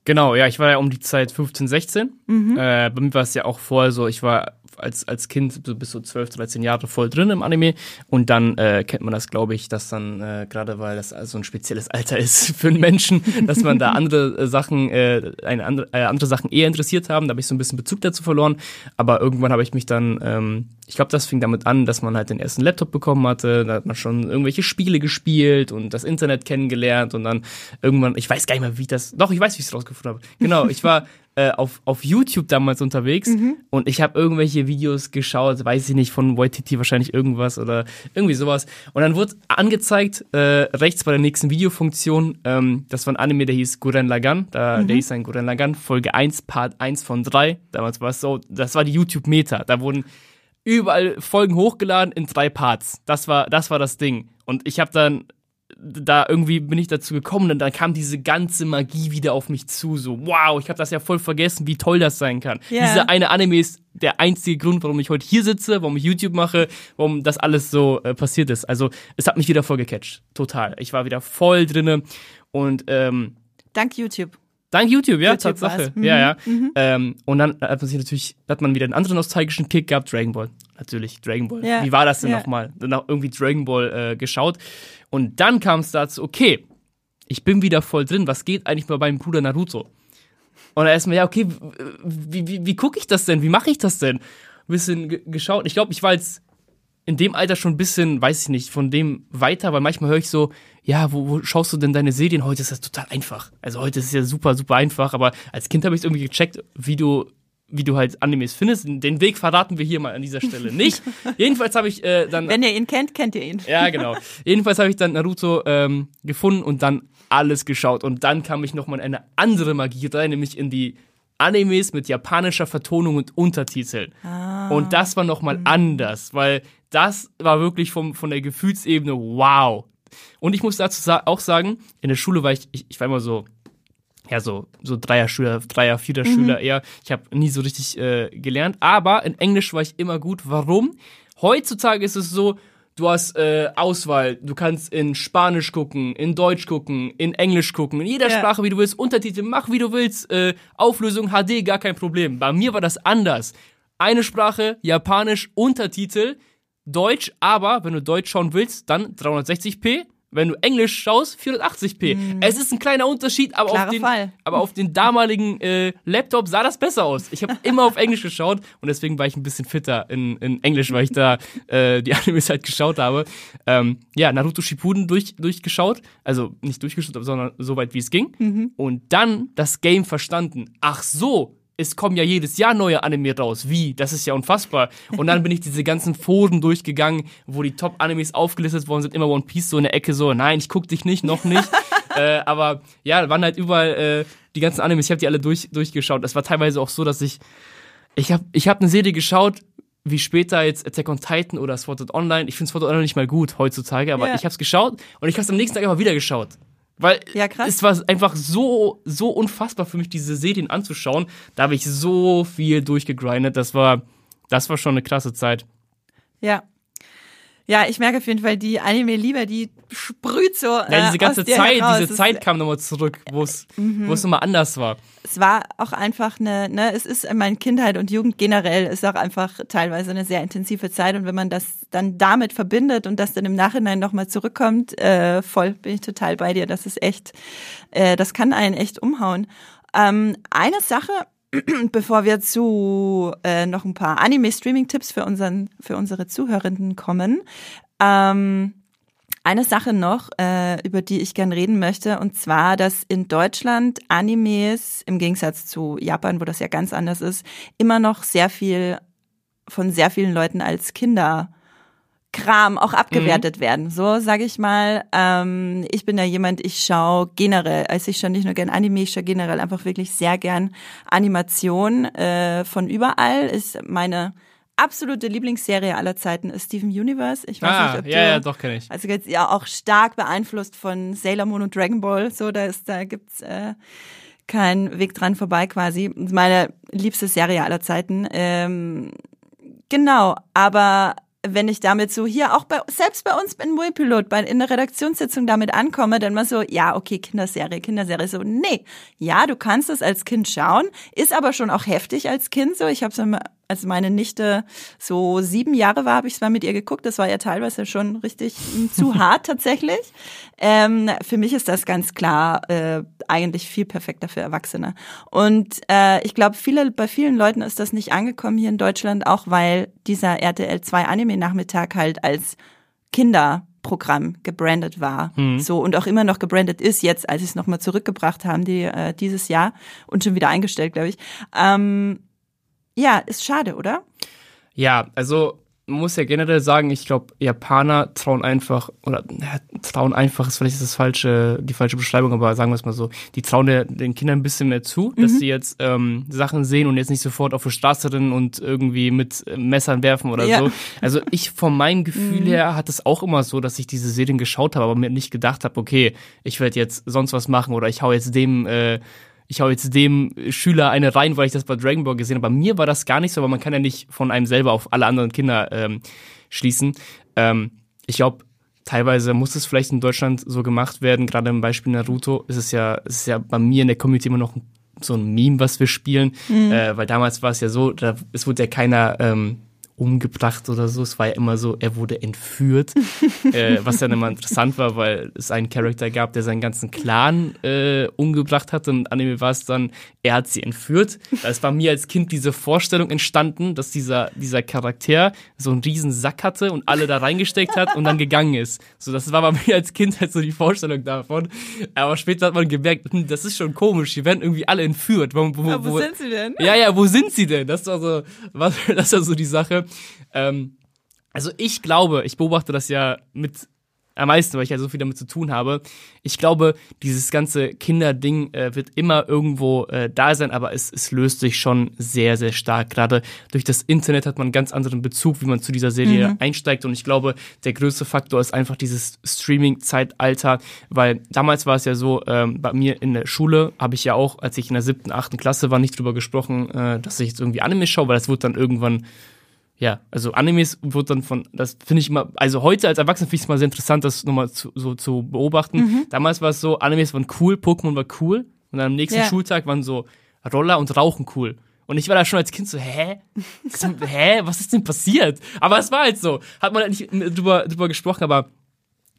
Genau, ja, ich war ja um die Zeit 15, 16. Mhm. Äh, bei mir war es ja auch vorher so, ich war als, als Kind so bis so 12, 13 Jahre voll drin im Anime und dann äh, kennt man das, glaube ich, dass dann, äh, gerade weil das also ein spezielles Alter ist für einen Menschen, dass man da andere äh, Sachen, äh, eine andere, äh, andere Sachen eher interessiert haben. Da habe ich so ein bisschen Bezug dazu verloren. Aber irgendwann habe ich mich dann, ähm, ich glaube, das fing damit an, dass man halt den ersten Laptop bekommen hatte. Da hat man schon irgendwelche Spiele gespielt und das Internet kennengelernt und dann irgendwann, ich weiß gar nicht mehr, wie ich das, doch, ich weiß, wie ich es rausgefunden habe. Genau, ich war äh, auf, auf YouTube damals unterwegs mhm. und ich habe irgendwelche Videos geschaut, weiß ich nicht, von Waititi wahrscheinlich irgendwas oder irgendwie sowas. Und dann wurde angezeigt, äh, rechts bei der nächsten Videofunktion, ähm, das war ein Anime, der hieß Guren Lagan, da, mhm. der hieß ein Guren Lagan, Folge 1, Part 1 von 3. Damals war es so, das war die YouTube-Meta. Da wurden überall Folgen hochgeladen in drei Parts. Das war, das war das Ding. Und ich habe dann da irgendwie bin ich dazu gekommen und dann kam diese ganze Magie wieder auf mich zu. So, wow, ich habe das ja voll vergessen, wie toll das sein kann. Yeah. Dieser eine Anime ist der einzige Grund, warum ich heute hier sitze, warum ich YouTube mache, warum das alles so äh, passiert ist. Also es hat mich wieder voll gecatcht. Total. Ich war wieder voll drinne und ähm, Dank YouTube. Dank YouTube, ja, YouTube Tatsache. Mhm. Ja, ja. Mhm. Ähm, und dann hat man sich natürlich, hat man wieder einen anderen nostalgischen Kick gehabt, Dragon Ball. Natürlich, Dragon Ball. Ja. Wie war das denn ja. nochmal? Dann auch irgendwie Dragon Ball äh, geschaut. Und dann kam es dazu, okay, ich bin wieder voll drin, was geht eigentlich mal beim Bruder Naruto? Und dann erstmal, ja, okay, wie, wie, wie gucke ich das denn? Wie mache ich das denn? Ein bisschen geschaut. Ich glaube, ich war jetzt in dem Alter schon ein bisschen, weiß ich nicht, von dem weiter, weil manchmal höre ich so, ja, wo, wo schaust du denn deine Serien? Heute ist das total einfach. Also heute ist es ja super, super einfach, aber als Kind habe ich es irgendwie gecheckt, wie du wie du halt Animes findest. Den Weg verraten wir hier mal an dieser Stelle nicht. Jedenfalls habe ich äh, dann. Wenn ihr ihn kennt, kennt ihr ihn. Ja, genau. Jedenfalls habe ich dann Naruto ähm, gefunden und dann alles geschaut. Und dann kam ich nochmal in eine andere Magie rein, nämlich in die Animes mit japanischer Vertonung und Untertiteln. Ah. Und das war nochmal mhm. anders, weil das war wirklich vom, von der Gefühlsebene wow. Und ich muss dazu sa auch sagen, in der Schule war ich, ich, ich war immer so, ja, so, so Dreier-Schüler, Dreier-, Vierter-Schüler mhm. eher. Ich habe nie so richtig äh, gelernt, aber in Englisch war ich immer gut. Warum? Heutzutage ist es so, du hast äh, Auswahl. Du kannst in Spanisch gucken, in Deutsch gucken, in Englisch gucken, in jeder ja. Sprache, wie du willst. Untertitel, mach wie du willst. Äh, Auflösung HD, gar kein Problem. Bei mir war das anders. Eine Sprache, Japanisch, Untertitel, Deutsch, aber wenn du Deutsch schauen willst, dann 360p wenn du Englisch schaust, 480p. Mhm. Es ist ein kleiner Unterschied, aber, auf den, aber auf den damaligen äh, Laptop sah das besser aus. Ich habe immer auf Englisch geschaut und deswegen war ich ein bisschen fitter in, in Englisch, weil ich da äh, die Animes halt geschaut habe. Ähm, ja, Naruto Shippuden durch, durchgeschaut, also nicht durchgeschaut, sondern so weit wie es ging. Mhm. Und dann das Game verstanden. Ach so, es kommen ja jedes Jahr neue Anime raus. Wie? Das ist ja unfassbar. Und dann bin ich diese ganzen Foren durchgegangen, wo die Top-Animes aufgelistet worden sind, immer One Piece so in der Ecke so, nein, ich guck dich nicht, noch nicht. äh, aber ja, waren halt überall äh, die ganzen Animes, ich habe die alle durch, durchgeschaut. Es war teilweise auch so, dass ich, ich habe ich hab eine Serie geschaut, wie später jetzt Attack on Titan oder Sword Art Online. Ich finde Sword Art Online nicht mal gut heutzutage, aber ja. ich habe es geschaut und ich habe es am nächsten Tag immer wieder geschaut. Weil ja, es war einfach so, so unfassbar für mich, diese Serien anzuschauen. Da habe ich so viel durchgegrindet. Das war, das war schon eine klasse Zeit. Ja, ja, ich merke auf jeden Fall, die Anime-Liebe, die sprüht so. Äh, ja, diese ganze Zeit, heraus. diese Zeit kam nochmal zurück, wo es mhm. wo es nochmal anders war. Es war auch einfach eine, ne, es ist in meiner Kindheit und Jugend generell ist auch einfach teilweise eine sehr intensive Zeit und wenn man das dann damit verbindet und das dann im Nachhinein nochmal zurückkommt, äh, voll bin ich total bei dir. Das ist echt, äh, das kann einen echt umhauen. Ähm, eine Sache, bevor wir zu äh, noch ein paar Anime-Streaming-Tipps für, unseren, für unsere Zuhörenden kommen, ähm, eine Sache noch, äh, über die ich gern reden möchte, und zwar, dass in Deutschland Animes im Gegensatz zu Japan, wo das ja ganz anders ist, immer noch sehr viel von sehr vielen Leuten als Kinder Kram auch abgewertet mhm. werden. So sage ich mal. Ähm, ich bin ja jemand, ich schaue generell, also ich schaue nicht nur gern Anime, ich schaue generell einfach wirklich sehr gern Animation äh, von überall. Ist meine absolute Lieblingsserie aller Zeiten ist Steven Universe. Ich weiß ah, nicht, ob ja, du, ja, doch kenne ich. Also jetzt ja auch stark beeinflusst von Sailor Moon und Dragon Ball. So, da ist, da gibt's äh, keinen Weg dran vorbei quasi. Meine liebste Serie aller Zeiten. Ähm, genau, aber wenn ich damit so hier auch bei, selbst bei uns in Muipilot, bei, in der Redaktionssitzung damit ankomme, dann mal so, ja, okay, Kinderserie, Kinderserie, so, nee, ja, du kannst es als Kind schauen, ist aber schon auch heftig als Kind so. Ich habe es als meine Nichte so sieben Jahre war, habe ich mal mit ihr geguckt. Das war ja teilweise schon richtig hm, zu hart tatsächlich. Ähm, für mich ist das ganz klar äh, eigentlich viel perfekter für Erwachsene. Und äh, ich glaube, viele, bei vielen Leuten ist das nicht angekommen hier in Deutschland, auch weil dieser RTL 2 Anime-Nachmittag halt als Kinder Programm gebrandet war. Mhm. So und auch immer noch gebrandet ist, jetzt, als sie es nochmal zurückgebracht haben, die, äh, dieses Jahr und schon wieder eingestellt, glaube ich. Ähm, ja, ist schade, oder? Ja, also man muss ja generell sagen, ich glaube, Japaner trauen einfach, oder ja, trauen einfach ist vielleicht das falsche, die falsche Beschreibung, aber sagen wir es mal so, die trauen der, den Kindern ein bisschen mehr zu, mhm. dass sie jetzt ähm, Sachen sehen und jetzt nicht sofort auf der Straße rennen und irgendwie mit Messern werfen oder ja. so. Also ich von meinem Gefühl mhm. her hat es auch immer so, dass ich diese Serien geschaut habe, aber mir nicht gedacht habe, okay, ich werde jetzt sonst was machen oder ich hau jetzt dem äh, ich hau jetzt dem Schüler eine rein, weil ich das bei Dragon Ball gesehen habe. Bei mir war das gar nicht so, aber man kann ja nicht von einem selber auf alle anderen Kinder ähm, schließen. Ähm, ich glaube, teilweise muss es vielleicht in Deutschland so gemacht werden. Gerade im Beispiel Naruto ist es ja, ist ja bei mir in der Community immer noch so ein Meme, was wir spielen. Mhm. Äh, weil damals war es ja so, da, es wurde ja keiner ähm, umgebracht oder so. Es war ja immer so, er wurde entführt, äh, was dann immer interessant war, weil es einen Charakter gab, der seinen ganzen Clan äh, umgebracht hat und Anime war es dann, er hat sie entführt. Da ist bei mir als Kind diese Vorstellung entstanden, dass dieser, dieser Charakter so einen riesen Sack hatte und alle da reingesteckt hat und dann gegangen ist. So, das war bei mir als Kind halt so die Vorstellung davon. Aber später hat man gemerkt, hm, das ist schon komisch, die werden irgendwie alle entführt. Wo, wo, wo, wo sind sie denn? Ja, ja, wo sind sie denn? Das war so, was, das war so die Sache. Ähm, also ich glaube, ich beobachte das ja mit am meisten, weil ich ja so viel damit zu tun habe. Ich glaube, dieses ganze Kinderding äh, wird immer irgendwo äh, da sein, aber es, es löst sich schon sehr, sehr stark. Gerade durch das Internet hat man einen ganz anderen Bezug, wie man zu dieser Serie mhm. einsteigt. Und ich glaube, der größte Faktor ist einfach dieses Streaming-Zeitalter, weil damals war es ja so, ähm, bei mir in der Schule habe ich ja auch, als ich in der siebten, achten Klasse war, nicht drüber gesprochen, äh, dass ich jetzt irgendwie Anime schaue, weil das wurde dann irgendwann ja, also Animes wird dann von, das finde ich immer, also heute als Erwachsener finde ich es mal sehr interessant, das nochmal zu, so zu beobachten. Mhm. Damals war es so, Animes waren cool, Pokémon war cool und dann am nächsten ja. Schultag waren so Roller und Rauchen cool. Und ich war da schon als Kind so, hä? hä? Was ist denn passiert? Aber es war halt so. Hat man halt nicht drüber, drüber gesprochen, aber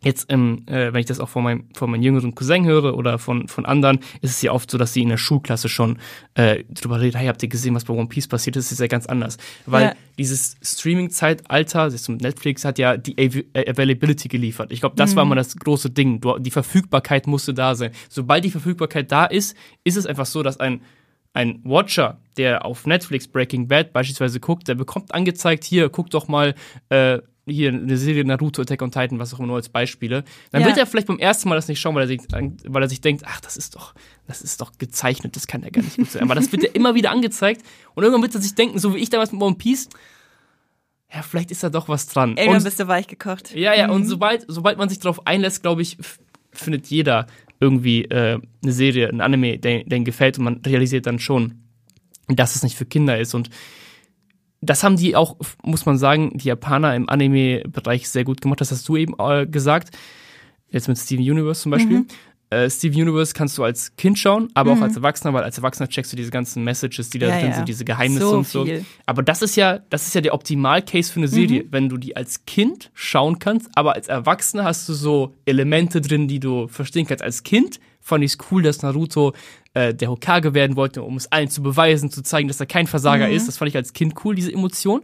Jetzt, ähm, äh, wenn ich das auch von meinem, von meinem jüngeren Cousin höre oder von, von anderen, ist es ja oft so, dass sie in der Schulklasse schon äh, drüber reden, hey, habt ihr gesehen, was bei One Piece passiert ist? Das ist ja ganz anders. Weil ja. dieses Streaming-Zeitalter, das mit Netflix, hat ja die Av äh, Availability geliefert. Ich glaube, das mhm. war mal das große Ding. Die Verfügbarkeit musste da sein. Sobald die Verfügbarkeit da ist, ist es einfach so, dass ein ein Watcher, der auf Netflix Breaking Bad beispielsweise guckt, der bekommt angezeigt, hier, guck doch mal äh, hier eine Serie Naruto, Attack on Titan, was auch immer nur als Beispiele, dann ja. wird er vielleicht beim ersten Mal das nicht schauen, weil er, sich, weil er sich denkt, ach, das ist doch, das ist doch gezeichnet, das kann ja gar nicht gut sein. Aber das wird ja immer wieder angezeigt und irgendwann wird er sich denken, so wie ich damals mit One Piece, ja, vielleicht ist da doch was dran. Irgendwann bist du weich gekocht. Ja, ja, mhm. und sobald, sobald man sich darauf einlässt, glaube ich, findet jeder irgendwie äh, eine Serie, ein Anime, der, der gefällt und man realisiert dann schon, dass es nicht für Kinder ist und das haben die auch, muss man sagen, die Japaner im Anime-Bereich sehr gut gemacht. Das hast du eben äh, gesagt. Jetzt mit Steven Universe zum Beispiel. Mhm. Äh, Steven Universe kannst du als Kind schauen, aber mhm. auch als Erwachsener, weil als Erwachsener checkst du diese ganzen Messages, die da ja, drin ja. sind, diese Geheimnisse so und so. Viel. Aber das ist ja, das ist ja der Optimal-Case für eine Serie, mhm. wenn du die als Kind schauen kannst, aber als Erwachsener hast du so Elemente drin, die du verstehen kannst. Als Kind fand ich es cool, dass Naruto äh, der Hokage werden wollte, um es allen zu beweisen, zu zeigen, dass er kein Versager mhm. ist. Das fand ich als Kind cool, diese Emotion.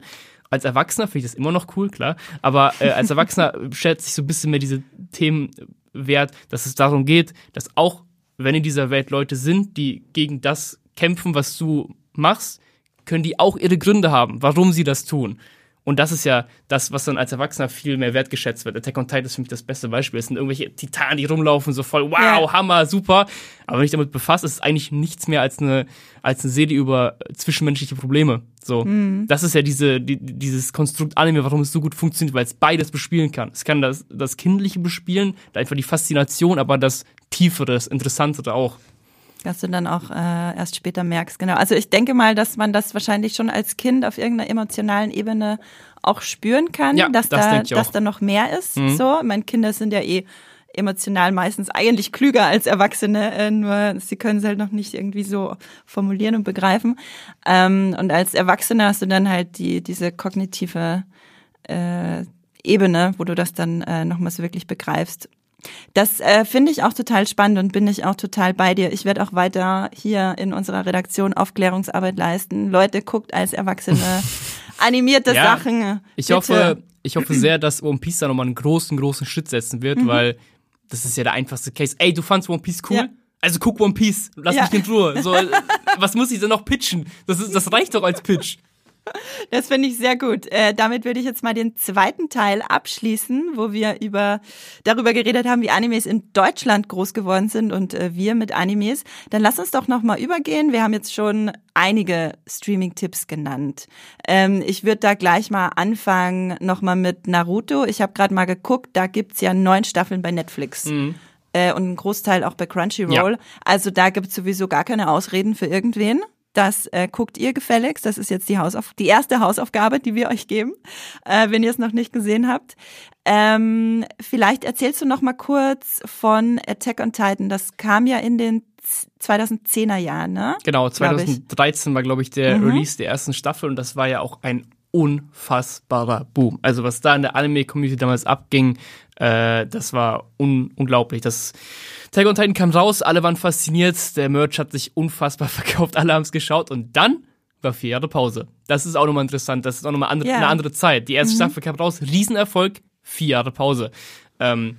Als Erwachsener finde ich das immer noch cool, klar. Aber äh, als Erwachsener stellt sich so ein bisschen mehr diese Themen wert, dass es darum geht, dass auch wenn in dieser Welt Leute sind, die gegen das kämpfen, was du machst, können die auch ihre Gründe haben, warum sie das tun. Und das ist ja das, was dann als Erwachsener viel mehr wertgeschätzt wird. Attack on Titan ist für mich das beste Beispiel. Es sind irgendwelche Titanen, die rumlaufen, so voll, wow, ja. Hammer, super. Aber wenn ich damit befasse, ist es eigentlich nichts mehr als eine, als eine Serie über zwischenmenschliche Probleme. So. Mhm. Das ist ja diese, die, dieses Konstrukt Anime, warum es so gut funktioniert, weil es beides bespielen kann. Es kann das, das Kindliche bespielen, einfach die Faszination, aber das Tiefere, das Interessantere auch. Dass du dann auch äh, erst später merkst, genau. Also ich denke mal, dass man das wahrscheinlich schon als Kind auf irgendeiner emotionalen Ebene auch spüren kann, ja, dass das da, dass da noch mehr ist. Mhm. So, meine Kinder sind ja eh emotional meistens eigentlich klüger als Erwachsene, äh, nur sie können es halt noch nicht irgendwie so formulieren und begreifen. Ähm, und als Erwachsene hast du dann halt die diese kognitive äh, Ebene, wo du das dann äh, nochmals wirklich begreifst. Das äh, finde ich auch total spannend und bin ich auch total bei dir. Ich werde auch weiter hier in unserer Redaktion Aufklärungsarbeit leisten. Leute, guckt als Erwachsene animierte ja, Sachen. Ich hoffe, ich hoffe sehr, dass One Piece da nochmal einen großen, großen Schritt setzen wird, mhm. weil das ist ja der einfachste Case. Ey, du fandst One Piece cool? Ja. Also guck One Piece, lass ja. mich in Ruhe. So, was muss ich denn noch pitchen? Das, ist, das reicht doch als Pitch. Das finde ich sehr gut. Äh, damit würde ich jetzt mal den zweiten Teil abschließen, wo wir über darüber geredet haben, wie Animes in Deutschland groß geworden sind und äh, wir mit Animes. Dann lass uns doch noch mal übergehen. Wir haben jetzt schon einige Streaming-Tipps genannt. Ähm, ich würde da gleich mal anfangen noch mal mit Naruto. Ich habe gerade mal geguckt, da gibt's ja neun Staffeln bei Netflix. Mhm äh, und einen Großteil auch bei Crunchyroll. Ja. Also da gibt es sowieso gar keine Ausreden für irgendwen. Das äh, guckt ihr gefälligst. Das ist jetzt die, Hausauf die erste Hausaufgabe, die wir euch geben, äh, wenn ihr es noch nicht gesehen habt. Ähm, vielleicht erzählst du noch mal kurz von Attack on Titan. Das kam ja in den 2010er Jahren, ne? Genau, 2013 war, glaube ich, der mhm. Release der ersten Staffel und das war ja auch ein unfassbarer Boom. Also was da in der Anime-Community damals abging, äh, das war un unglaublich. Das Tag on Titan kam raus, alle waren fasziniert, der Merch hat sich unfassbar verkauft, alle haben es geschaut und dann war vier Jahre Pause. Das ist auch nochmal interessant, das ist auch nochmal andere, yeah. eine andere Zeit. Die erste mhm. Staffel kam raus, Riesenerfolg, vier Jahre Pause. Ähm,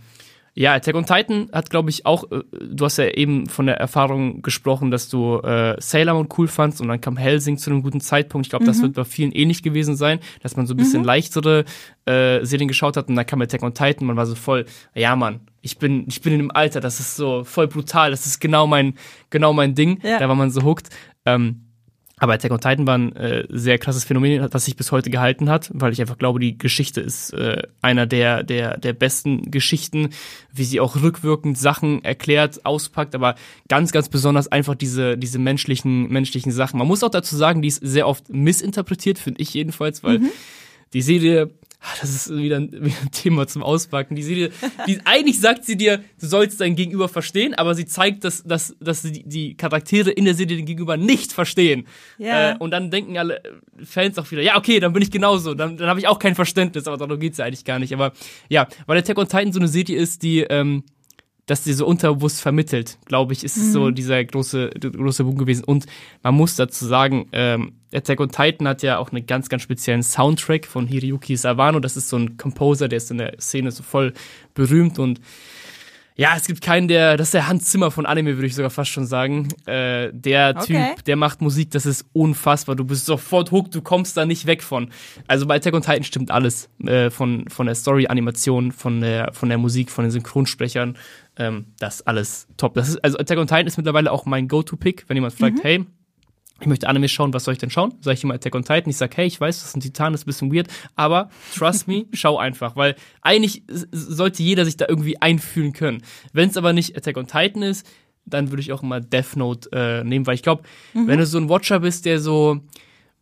ja, Attack on Titan hat, glaube ich, auch, äh, du hast ja eben von der Erfahrung gesprochen, dass du äh, Sailor Moon cool fandst und dann kam Helsing zu einem guten Zeitpunkt. Ich glaube, mhm. das wird bei vielen ähnlich gewesen sein, dass man so ein bisschen mhm. leichtere äh, Serien geschaut hat und dann kam Attack on Titan, man war so voll, ja Mann, ich bin, ich bin in dem Alter, das ist so voll brutal, das ist genau mein, genau mein Ding. Ja. Da war man so hooked. Ähm, aber Attack on Titan war ein äh, sehr krasses Phänomen, was sich bis heute gehalten hat, weil ich einfach glaube, die Geschichte ist äh, einer der, der, der besten Geschichten, wie sie auch rückwirkend Sachen erklärt, auspackt, aber ganz, ganz besonders einfach diese, diese menschlichen, menschlichen Sachen. Man muss auch dazu sagen, die ist sehr oft missinterpretiert, finde ich jedenfalls, weil mhm. die Serie das ist wieder ein, wieder ein, Thema zum Auspacken. Die Serie, die, eigentlich sagt sie dir, du sollst dein Gegenüber verstehen, aber sie zeigt, dass, dass, dass die, die Charaktere in der Serie den Gegenüber nicht verstehen. Yeah. Äh, und dann denken alle Fans auch wieder, ja, okay, dann bin ich genauso, dann, dann habe ich auch kein Verständnis, aber darum geht's ja eigentlich gar nicht. Aber ja, weil Attack on Titan so eine Serie ist, die ähm, dass sie so unterbewusst vermittelt, glaube ich, ist mhm. so dieser große, große Boom gewesen. Und man muss dazu sagen, ähm, Attack on Titan hat ja auch einen ganz, ganz speziellen Soundtrack von Hiroyuki Sawano. Das ist so ein Composer, der ist in der Szene so voll berühmt und ja, es gibt keinen, der, das ist der Hans Zimmer von Anime, würde ich sogar fast schon sagen. Äh, der okay. Typ, der macht Musik, das ist unfassbar. Du bist sofort hooked, du kommst da nicht weg von. Also bei Attack on Titan stimmt alles. Äh, von, von der Story, Animation, von der, von der Musik, von den Synchronsprechern. Ähm, das ist alles top. Das ist, also Attack on Titan ist mittlerweile auch mein Go-To-Pick, wenn jemand fragt, mhm. hey, ich möchte Anime schauen, was soll ich denn schauen? Sag ich immer Attack on Titan. Ich sag, hey, ich weiß, das ist ein Titan, das ist ein bisschen weird, aber trust me, schau einfach, weil eigentlich sollte jeder sich da irgendwie einfühlen können. Wenn es aber nicht Attack on Titan ist, dann würde ich auch immer Death Note äh, nehmen, weil ich glaube, mhm. wenn du so ein Watcher bist, der so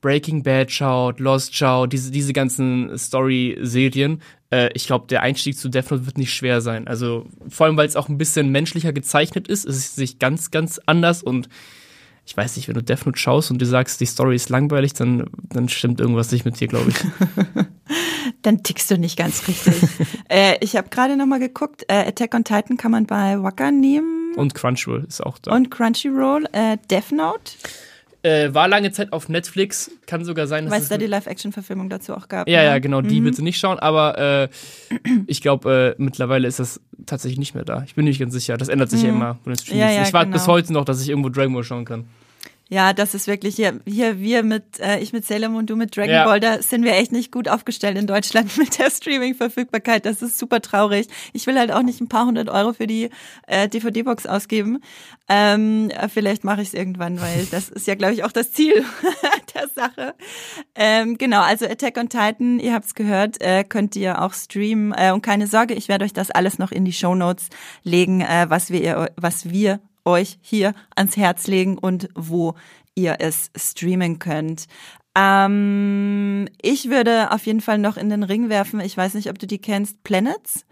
Breaking Bad schaut, Lost schaut, diese, diese ganzen Story-Serien, äh, ich glaube, der Einstieg zu Death Note wird nicht schwer sein. Also vor allem, weil es auch ein bisschen menschlicher gezeichnet ist, ist es sich ganz, ganz anders und ich weiß nicht, wenn du Death Note schaust und du sagst, die Story ist langweilig, dann, dann stimmt irgendwas nicht mit dir, glaube ich. dann tickst du nicht ganz richtig. äh, ich habe gerade noch mal geguckt, äh, Attack on Titan kann man bei Waka nehmen. Und Crunchyroll ist auch da. Und Crunchyroll, äh, Death Note. Äh, war lange Zeit auf Netflix, kann sogar sein, dass Weil es da die Live-Action-Verfilmung dazu auch gab. Ja, ne? ja, genau, die mhm. bitte nicht schauen, aber äh, ich glaube, äh, mittlerweile ist das tatsächlich nicht mehr da. Ich bin nicht ganz sicher, das ändert sich mhm. ja immer. Ja, ja, ich warte genau. bis heute noch, dass ich irgendwo Dragon Ball schauen kann. Ja, das ist wirklich hier, hier wir mit, äh, ich mit Sailor Moon, du mit Dragon ja. Ball, da sind wir echt nicht gut aufgestellt in Deutschland mit der Streaming-Verfügbarkeit. Das ist super traurig. Ich will halt auch nicht ein paar hundert Euro für die äh, DVD-Box ausgeben. Ähm, vielleicht mache ich es irgendwann, weil das ist ja, glaube ich, auch das Ziel der Sache. Ähm, genau, also Attack on Titan, ihr habt's gehört, äh, könnt ihr auch streamen. Äh, und keine Sorge, ich werde euch das alles noch in die Show Notes legen, äh, was wir, was wir euch hier ans Herz legen und wo ihr es streamen könnt. Ähm, ich würde auf jeden Fall noch in den Ring werfen, ich weiß nicht, ob du die kennst, Planets.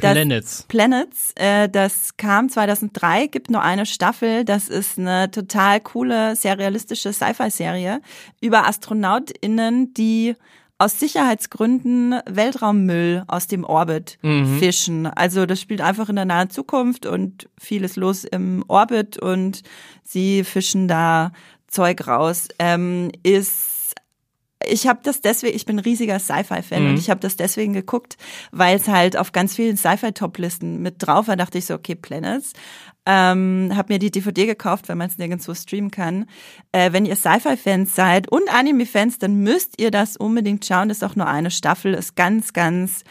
Das Planets. Planets, äh, das kam 2003, gibt nur eine Staffel. Das ist eine total coole, sehr realistische Sci-Fi-Serie über AstronautInnen, die aus Sicherheitsgründen Weltraummüll aus dem Orbit Mhm. fischen. Also das spielt einfach in der nahen Zukunft und vieles los im Orbit und sie fischen da Zeug raus. Ähm, ist ich habe das deswegen, ich bin ein riesiger Sci-Fi-Fan Mhm. und ich habe das deswegen geguckt, weil es halt auf ganz vielen Sci-Fi-Top-Listen mit drauf war. Dachte ich so, okay, Planets. Ähm, habe mir die DVD gekauft, weil man es nirgendwo streamen kann. Äh, wenn ihr Sci-Fi-Fans seid und Anime-Fans, dann müsst ihr das unbedingt schauen. Das ist auch nur eine Staffel, ist ganz, ganz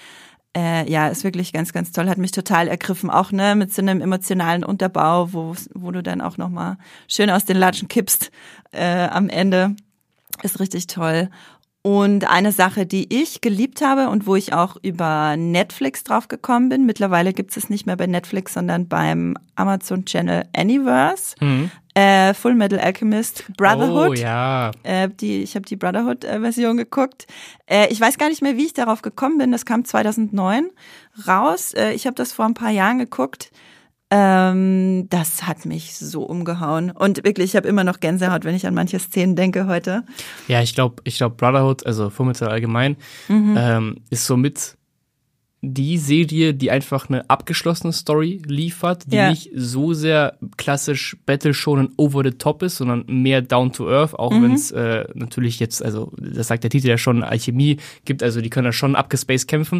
äh, ja, ist wirklich ganz, ganz toll, hat mich total ergriffen, auch ne, mit so einem emotionalen Unterbau, wo, wo du dann auch nochmal schön aus den Latschen kippst äh, am Ende. Ist richtig toll. Und eine Sache, die ich geliebt habe und wo ich auch über Netflix drauf gekommen bin, mittlerweile gibt es nicht mehr bei Netflix, sondern beim Amazon Channel Anyverse, Mhm. äh, Full Metal Alchemist Brotherhood. Oh ja. Äh, die, ich habe die Brotherhood-Version geguckt. Äh, ich weiß gar nicht mehr, wie ich darauf gekommen bin. Das kam 2009 raus. Äh, ich habe das vor ein paar Jahren geguckt. Ähm, das hat mich so umgehauen. Und wirklich, ich habe immer noch Gänsehaut, wenn ich an manche Szenen denke heute. Ja, ich glaube, ich glaube Brotherhood, also Fullmetal allgemein, Mhm. ähm, ist somit die Serie, die einfach eine abgeschlossene Story liefert, die Ja. nicht so sehr klassisch Battle Shonen over the top ist, sondern mehr down to earth, auch Mhm. wenn es äh, natürlich jetzt, also das sagt der Titel ja schon, Alchemie gibt, also die können da schon abgespaced kämpfen,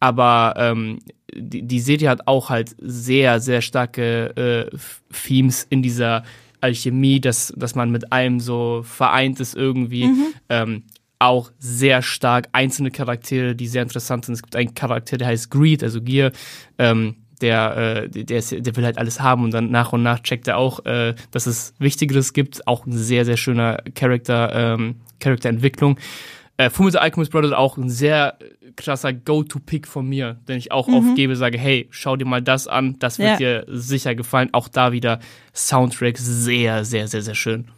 aber ähm, die, die Serie hat auch halt sehr, sehr starke äh, Themes in dieser Alchemie, dass, dass man mit allem so vereint ist irgendwie. Ähm, auch sehr stark einzelne Charaktere, die sehr interessant sind. Es gibt einen Charakter, der heißt Greed, also Gier, ähm, der, äh, der, ist, der will halt alles haben und dann nach und nach checkt er auch, äh, dass es Wichtigeres gibt. Auch ein sehr, sehr schöner Charakter, ähm, Charakterentwicklung. Äh, Fullmetal Alchemist Brothers auch ein sehr krasser Go-To-Pick von mir, den ich auch oft gebe, sage, hey, schau dir mal das an, das wird Ja. dir sicher gefallen. Auch da wieder Soundtrack sehr, sehr, sehr, sehr schön.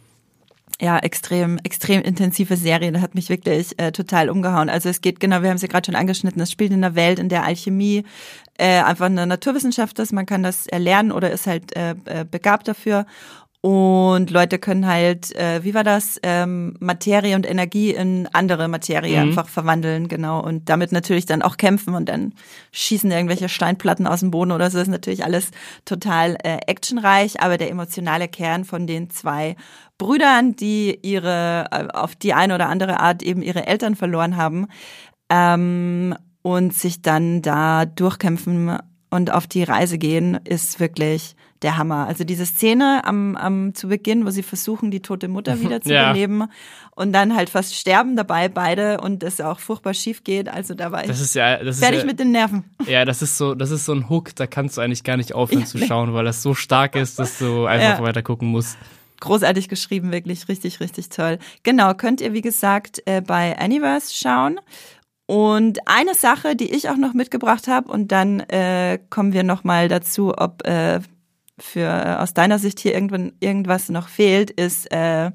Ja, extrem, extrem intensive Serie. Das hat mich wirklich äh, total umgehauen. Also es geht genau, wir haben es ja gerade schon angeschnitten, es spielt in einer Welt, in der Alchemie äh, einfach eine Naturwissenschaft ist. Man kann das erlernen oder ist halt äh, äh, begabt dafür. Und Leute können halt, äh, wie war das, ähm, Materie und Energie in andere Materie Mhm. einfach verwandeln, genau. Und damit natürlich dann auch kämpfen und dann schießen irgendwelche Steinplatten aus dem Boden oder so. Das ist natürlich alles total äh, actionreich, aber der emotionale Kern von den zwei Brüdern, die ihre, äh, auf die eine oder andere Art eben ihre Eltern verloren haben, ähm, und sich dann da durchkämpfen und auf die Reise gehen, ist wirklich der Hammer. Also diese Szene am, am zu Beginn, wo sie versuchen, die tote Mutter wieder zu Ja. beleben und dann halt fast sterben dabei beide und es auch furchtbar schief geht. Also da war ich Das ist ja, das ist fertig ja, mit den Nerven. Ja, das ist so, das ist so ein Hook, da kannst du eigentlich gar nicht aufhören Ja, zu nee. schauen, weil das so stark ist, dass du einfach Ja. weiter gucken musst. Großartig geschrieben, wirklich richtig, richtig toll. Genau, könnt ihr, wie gesagt, äh, bei Anyverse schauen. Und eine Sache, die ich auch noch mitgebracht habe, und dann äh, kommen wir nochmal dazu, ob äh, für äh, aus deiner Sicht hier irgendwann irgendwas noch fehlt, ist äh,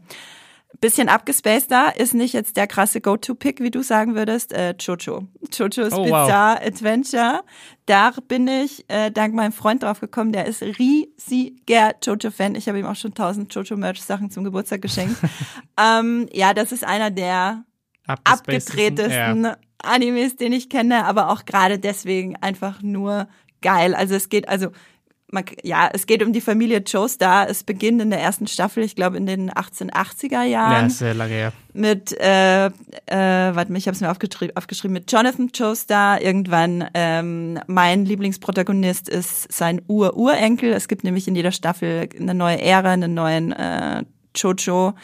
bisschen abgespaceder, ist nicht jetzt der krasse Go-To-Pick, wie du sagen würdest, äh, Jojo. Jojo's Oh, wow. Bizarre Adventure. Da bin ich äh, dank meinem Freund drauf gekommen, der ist riesiger Jojo-Fan. Ich habe ihm auch schon tausend Jojo-Merch-Sachen zum Geburtstag geschenkt. ähm, ja, das ist einer der abgedrehtesten Animes, den ich kenne, aber auch gerade deswegen einfach nur geil. Also es geht also man, ja, es geht um die Familie Joestar. Es beginnt in der ersten Staffel, ich glaube in den 1880er Ja, Jahren ist sehr lange her. mit, äh, äh, warte mal, ich habe es mir aufgeschrieben, aufgeschrieben, mit Jonathan Joestar. Irgendwann, ähm, mein Lieblingsprotagonist ist sein Ur-Urenkel. Es gibt nämlich in jeder Staffel eine neue Ära, einen neuen äh, Jojo,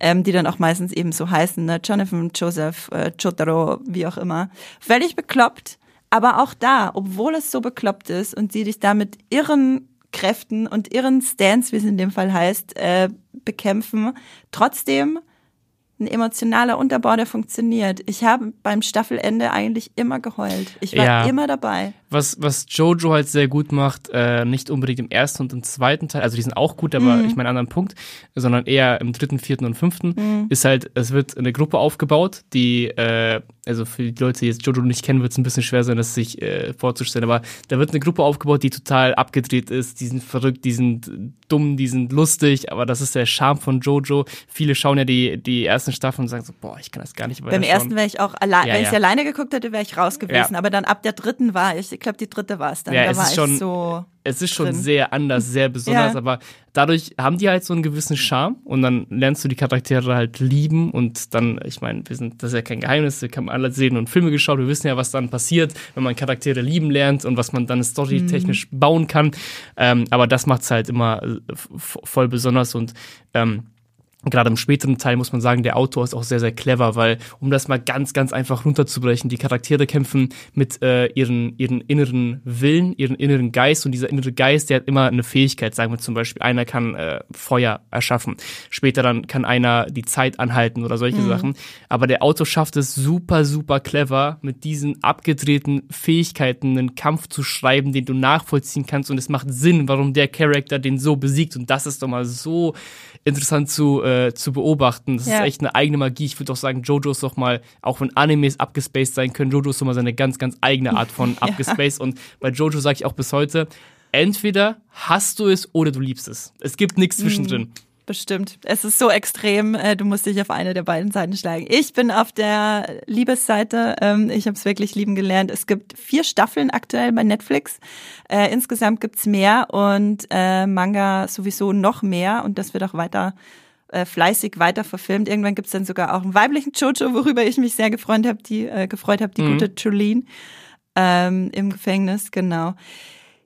ähm, die dann auch meistens eben so heißen, ne? Jonathan, Joseph, äh, Jotaro, wie auch immer. Völlig bekloppt, aber auch da, obwohl es so bekloppt ist und sie dich da mit irren Kräften und irren Stance, wie es in dem Fall heißt, äh, bekämpfen, trotzdem ein emotionaler Unterbau, der funktioniert. Ich habe beim Staffelende eigentlich immer geheult. Ich war Ja. immer dabei. Was, was Jojo halt sehr gut macht, äh, nicht unbedingt im ersten und im zweiten Teil, also die sind auch gut, aber Mhm. ich meine anderen Punkt, sondern eher im dritten, vierten und fünften, Mhm. ist halt, es wird eine Gruppe aufgebaut, die, äh, also für die Leute, die jetzt Jojo nicht kennen, wird es ein bisschen schwer sein, das sich äh, vorzustellen, aber da wird eine Gruppe aufgebaut, die total abgedreht ist, die sind verrückt, die sind dumm, die sind lustig, aber das ist der Charme von Jojo. Viele schauen ja die, die ersten Staffeln und sagen so, boah, ich kann das gar nicht Beim weiterschauen. ersten wäre ich auch allein, Ja, wenn ich ja. alleine geguckt hätte, wäre ich raus gewesen. Ja. Aber dann ab der dritten war ich glaube, die dritte war es dann. Ja, da es ist ich schon- so. es ist schon drin. sehr anders, sehr besonders, Ja. aber dadurch haben die halt so einen gewissen Charme und dann lernst du die Charaktere halt lieben und dann, ich meine, wir sind, das ist ja kein Geheimnis, wir haben alle Serien und Filme geschaut, wir wissen ja, was dann passiert, wenn man Charaktere lieben lernt und was man dann storytechnisch bauen kann, ähm, aber das macht's halt immer äh, voll besonders und ähm, Gerade im späteren Teil muss man sagen, der Autor ist auch sehr, sehr clever, weil, um das mal ganz, ganz einfach runterzubrechen, die Charaktere kämpfen mit äh, ihren, ihren inneren Willen, ihren inneren Geist und dieser innere Geist, der hat immer eine Fähigkeit, sagen wir zum Beispiel, einer kann äh, Feuer erschaffen, später dann kann einer die Zeit anhalten oder solche Sachen, aber der Autor schafft es super, super clever, mit diesen abgedrehten Fähigkeiten einen Kampf zu schreiben, den du nachvollziehen kannst. Und es macht Sinn, warum der Charakter den so besiegt. Und das ist doch mal so interessant zu, äh, zu beobachten. Das Ja. ist echt eine eigene Magie. Ich würde auch sagen, Jojo ist doch mal, auch wenn Animes abgespaced sein können, Jojo ist doch mal seine ganz, ganz eigene Art von abgespaced. Und bei Jojo sage ich auch bis heute, entweder hast du es oder du liebst es. Es gibt nichts zwischendrin. Bestimmt. Es ist so extrem, äh, du musst dich auf eine der beiden Seiten schlagen. Ich bin auf der Liebesseite. Ähm, ich habe es wirklich lieben gelernt. Es gibt vier Staffeln aktuell bei Netflix. Äh, insgesamt gibt's mehr und äh, Manga sowieso noch mehr und das wird auch weiter äh, fleißig weiter verfilmt. Irgendwann gibt's dann sogar auch einen weiblichen Jojo, worüber ich mich sehr gefreut habe, die äh, gefreut habe, die gute Jolene ähm, im Gefängnis, genau.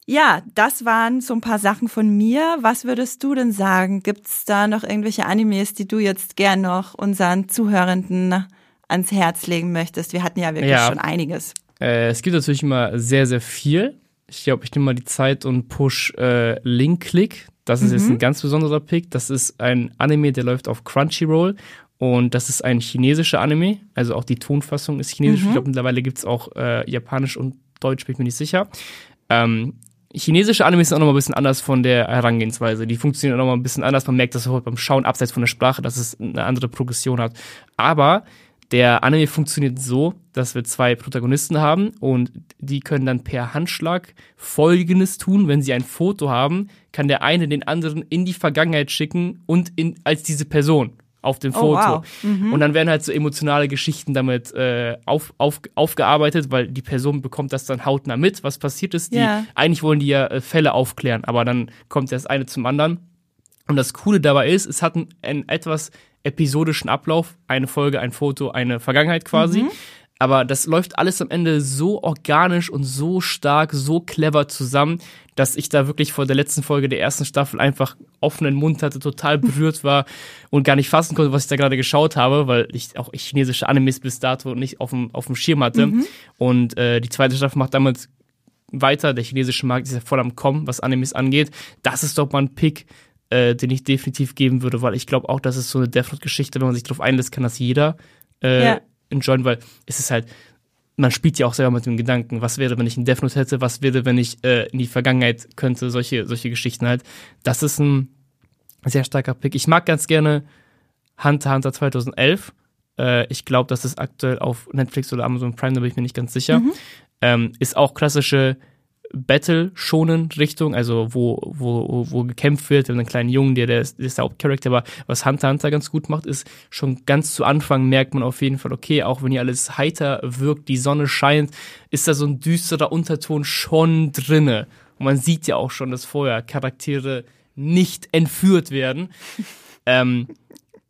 Ja, das waren so ein paar Sachen von mir. Was würdest du denn sagen? Gibt's da noch irgendwelche Animes, die du jetzt gern noch unseren Zuhörenden ans Herz legen möchtest? Wir hatten ja wirklich Ja. schon einiges. Äh, es gibt natürlich immer sehr, sehr viel. Ich glaube, ich nehme mal die Zeit und push äh, Link Click. Das ist jetzt ein ganz besonderer Pick. Das ist ein Anime, der läuft auf Crunchyroll. Und das ist ein chinesischer Anime. Also auch die Tonfassung ist chinesisch. Ich glaube, mittlerweile gibt's auch äh, Japanisch und Deutsch, bin ich mir nicht sicher. Ähm, chinesische Animes sind auch noch mal ein bisschen anders von der Herangehensweise. Die funktionieren auch noch mal ein bisschen anders. Man merkt das auch beim Schauen abseits von der Sprache, dass es eine andere Progression hat. Aber der Anime funktioniert so, dass wir zwei Protagonisten haben und die können dann per Handschlag Folgendes tun. Wenn sie ein Foto haben, kann der eine den anderen in die Vergangenheit schicken und in, als diese Person auf dem Oh, Foto. wow. Und dann werden halt so emotionale Geschichten damit äh, auf, auf, aufgearbeitet, weil die Person bekommt das dann hautnah mit, was passiert ist. Die, Ja. Eigentlich wollen die ja äh, Fälle aufklären, aber dann kommt das eine zum anderen. Und das Coole dabei ist, es hat einen, einen etwas episodischen Ablauf. Eine Folge, ein Foto, eine Vergangenheit quasi. Aber das läuft alles am Ende so organisch und so stark, so clever zusammen, dass ich da wirklich vor der letzten Folge der ersten Staffel einfach offenen Mund hatte, total berührt war und gar nicht fassen konnte, was ich da gerade geschaut habe, weil ich auch chinesische Animes bis dato nicht auf dem, auf dem Schirm hatte. Und äh, die zweite Staffel macht damals weiter. Der chinesische Markt ist ja voll am Kommen, was Animes angeht. Das ist doch mal ein Pick, äh, den ich definitiv geben würde, weil ich glaube auch, das ist so eine Death Note-Geschichte, wenn man sich darauf einlässt, kann das jeder äh, Ja. enjoyen, weil es ist halt, man spielt ja auch selber mit dem Gedanken, was wäre, wenn ich einen Death Note hätte, was wäre, wenn ich äh, in die Vergangenheit könnte, solche, solche Geschichten halt. Das ist ein sehr starker Pick. Ich mag ganz gerne Hunter Hunter 2011. Äh, ich glaube, das ist aktuell auf Netflix oder Amazon Prime, da bin ich mir nicht ganz sicher. Ähm, ist auch klassische Battle-Schonen-Richtung, also wo, wo, wo, gekämpft wird, wir haben einen kleinen Jungen, der, der ist, der ist der Hauptcharakter, aber was Hunter Hunter ganz gut macht, ist schon ganz zu Anfang merkt man auf jeden Fall, okay, auch wenn hier alles heiter wirkt, die Sonne scheint, ist da so ein düsterer Unterton schon drinne. Und man sieht ja auch schon, dass vorher Charaktere nicht entführt werden. ähm,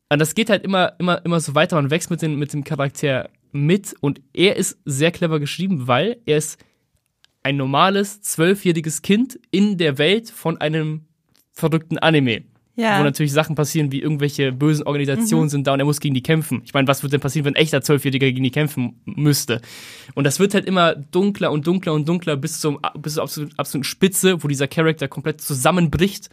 und das geht halt immer, immer, immer so weiter. Man wächst mit, den, mit dem Charakter mit und er ist sehr clever geschrieben, weil er ist ein normales zwölfjähriges Kind in der Welt von einem verrückten Anime. Ja. Wo natürlich Sachen passieren, wie irgendwelche bösen Organisationen sind da und er muss gegen die kämpfen. Ich meine, was würde denn passieren, wenn ein echter Zwölfjähriger gegen die kämpfen müsste? Und das wird halt immer dunkler und dunkler und dunkler bis zum bis zur absoluten, absoluten Spitze, wo dieser Charakter komplett zusammenbricht.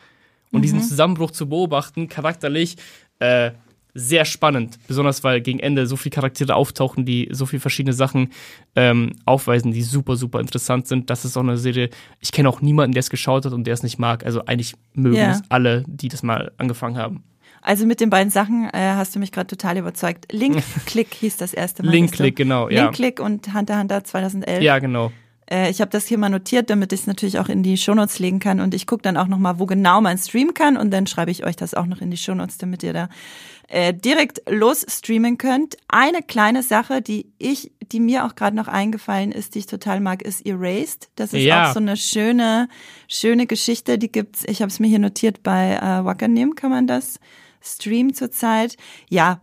Und diesen Zusammenbruch zu beobachten, charakterlich, äh, sehr spannend. Besonders weil gegen Ende so viele Charaktere auftauchen, die so viele verschiedene Sachen ähm, aufweisen, die super, super interessant sind. Das ist auch eine Serie, ich kenne auch niemanden, der es geschaut hat und der es nicht mag. Also eigentlich mögen Ja. es alle, die das mal angefangen haben. Also mit den beiden Sachen äh, hast du mich gerade total überzeugt. Link-Click hieß das erste Mal. Link-Click, weißt du? genau, ja. Link-Click und Hunter Hunter 2011. Ja, genau. Äh, ich habe das hier mal notiert, damit ich es natürlich auch in die Shownotes legen kann. Und ich gucke dann auch nochmal, wo genau man streamen kann. Und dann schreibe ich euch das auch noch in die Shownotes, damit ihr da äh, direkt los streamen könnt. Eine kleine Sache, die ich, die mir auch gerade noch eingefallen ist, die ich total mag, ist Erased. Das ist Ja. auch so eine schöne, schöne Geschichte. Die gibt's. Ich habe es mir hier notiert bei äh, Wakanim kann man das streamen zurzeit. Ja,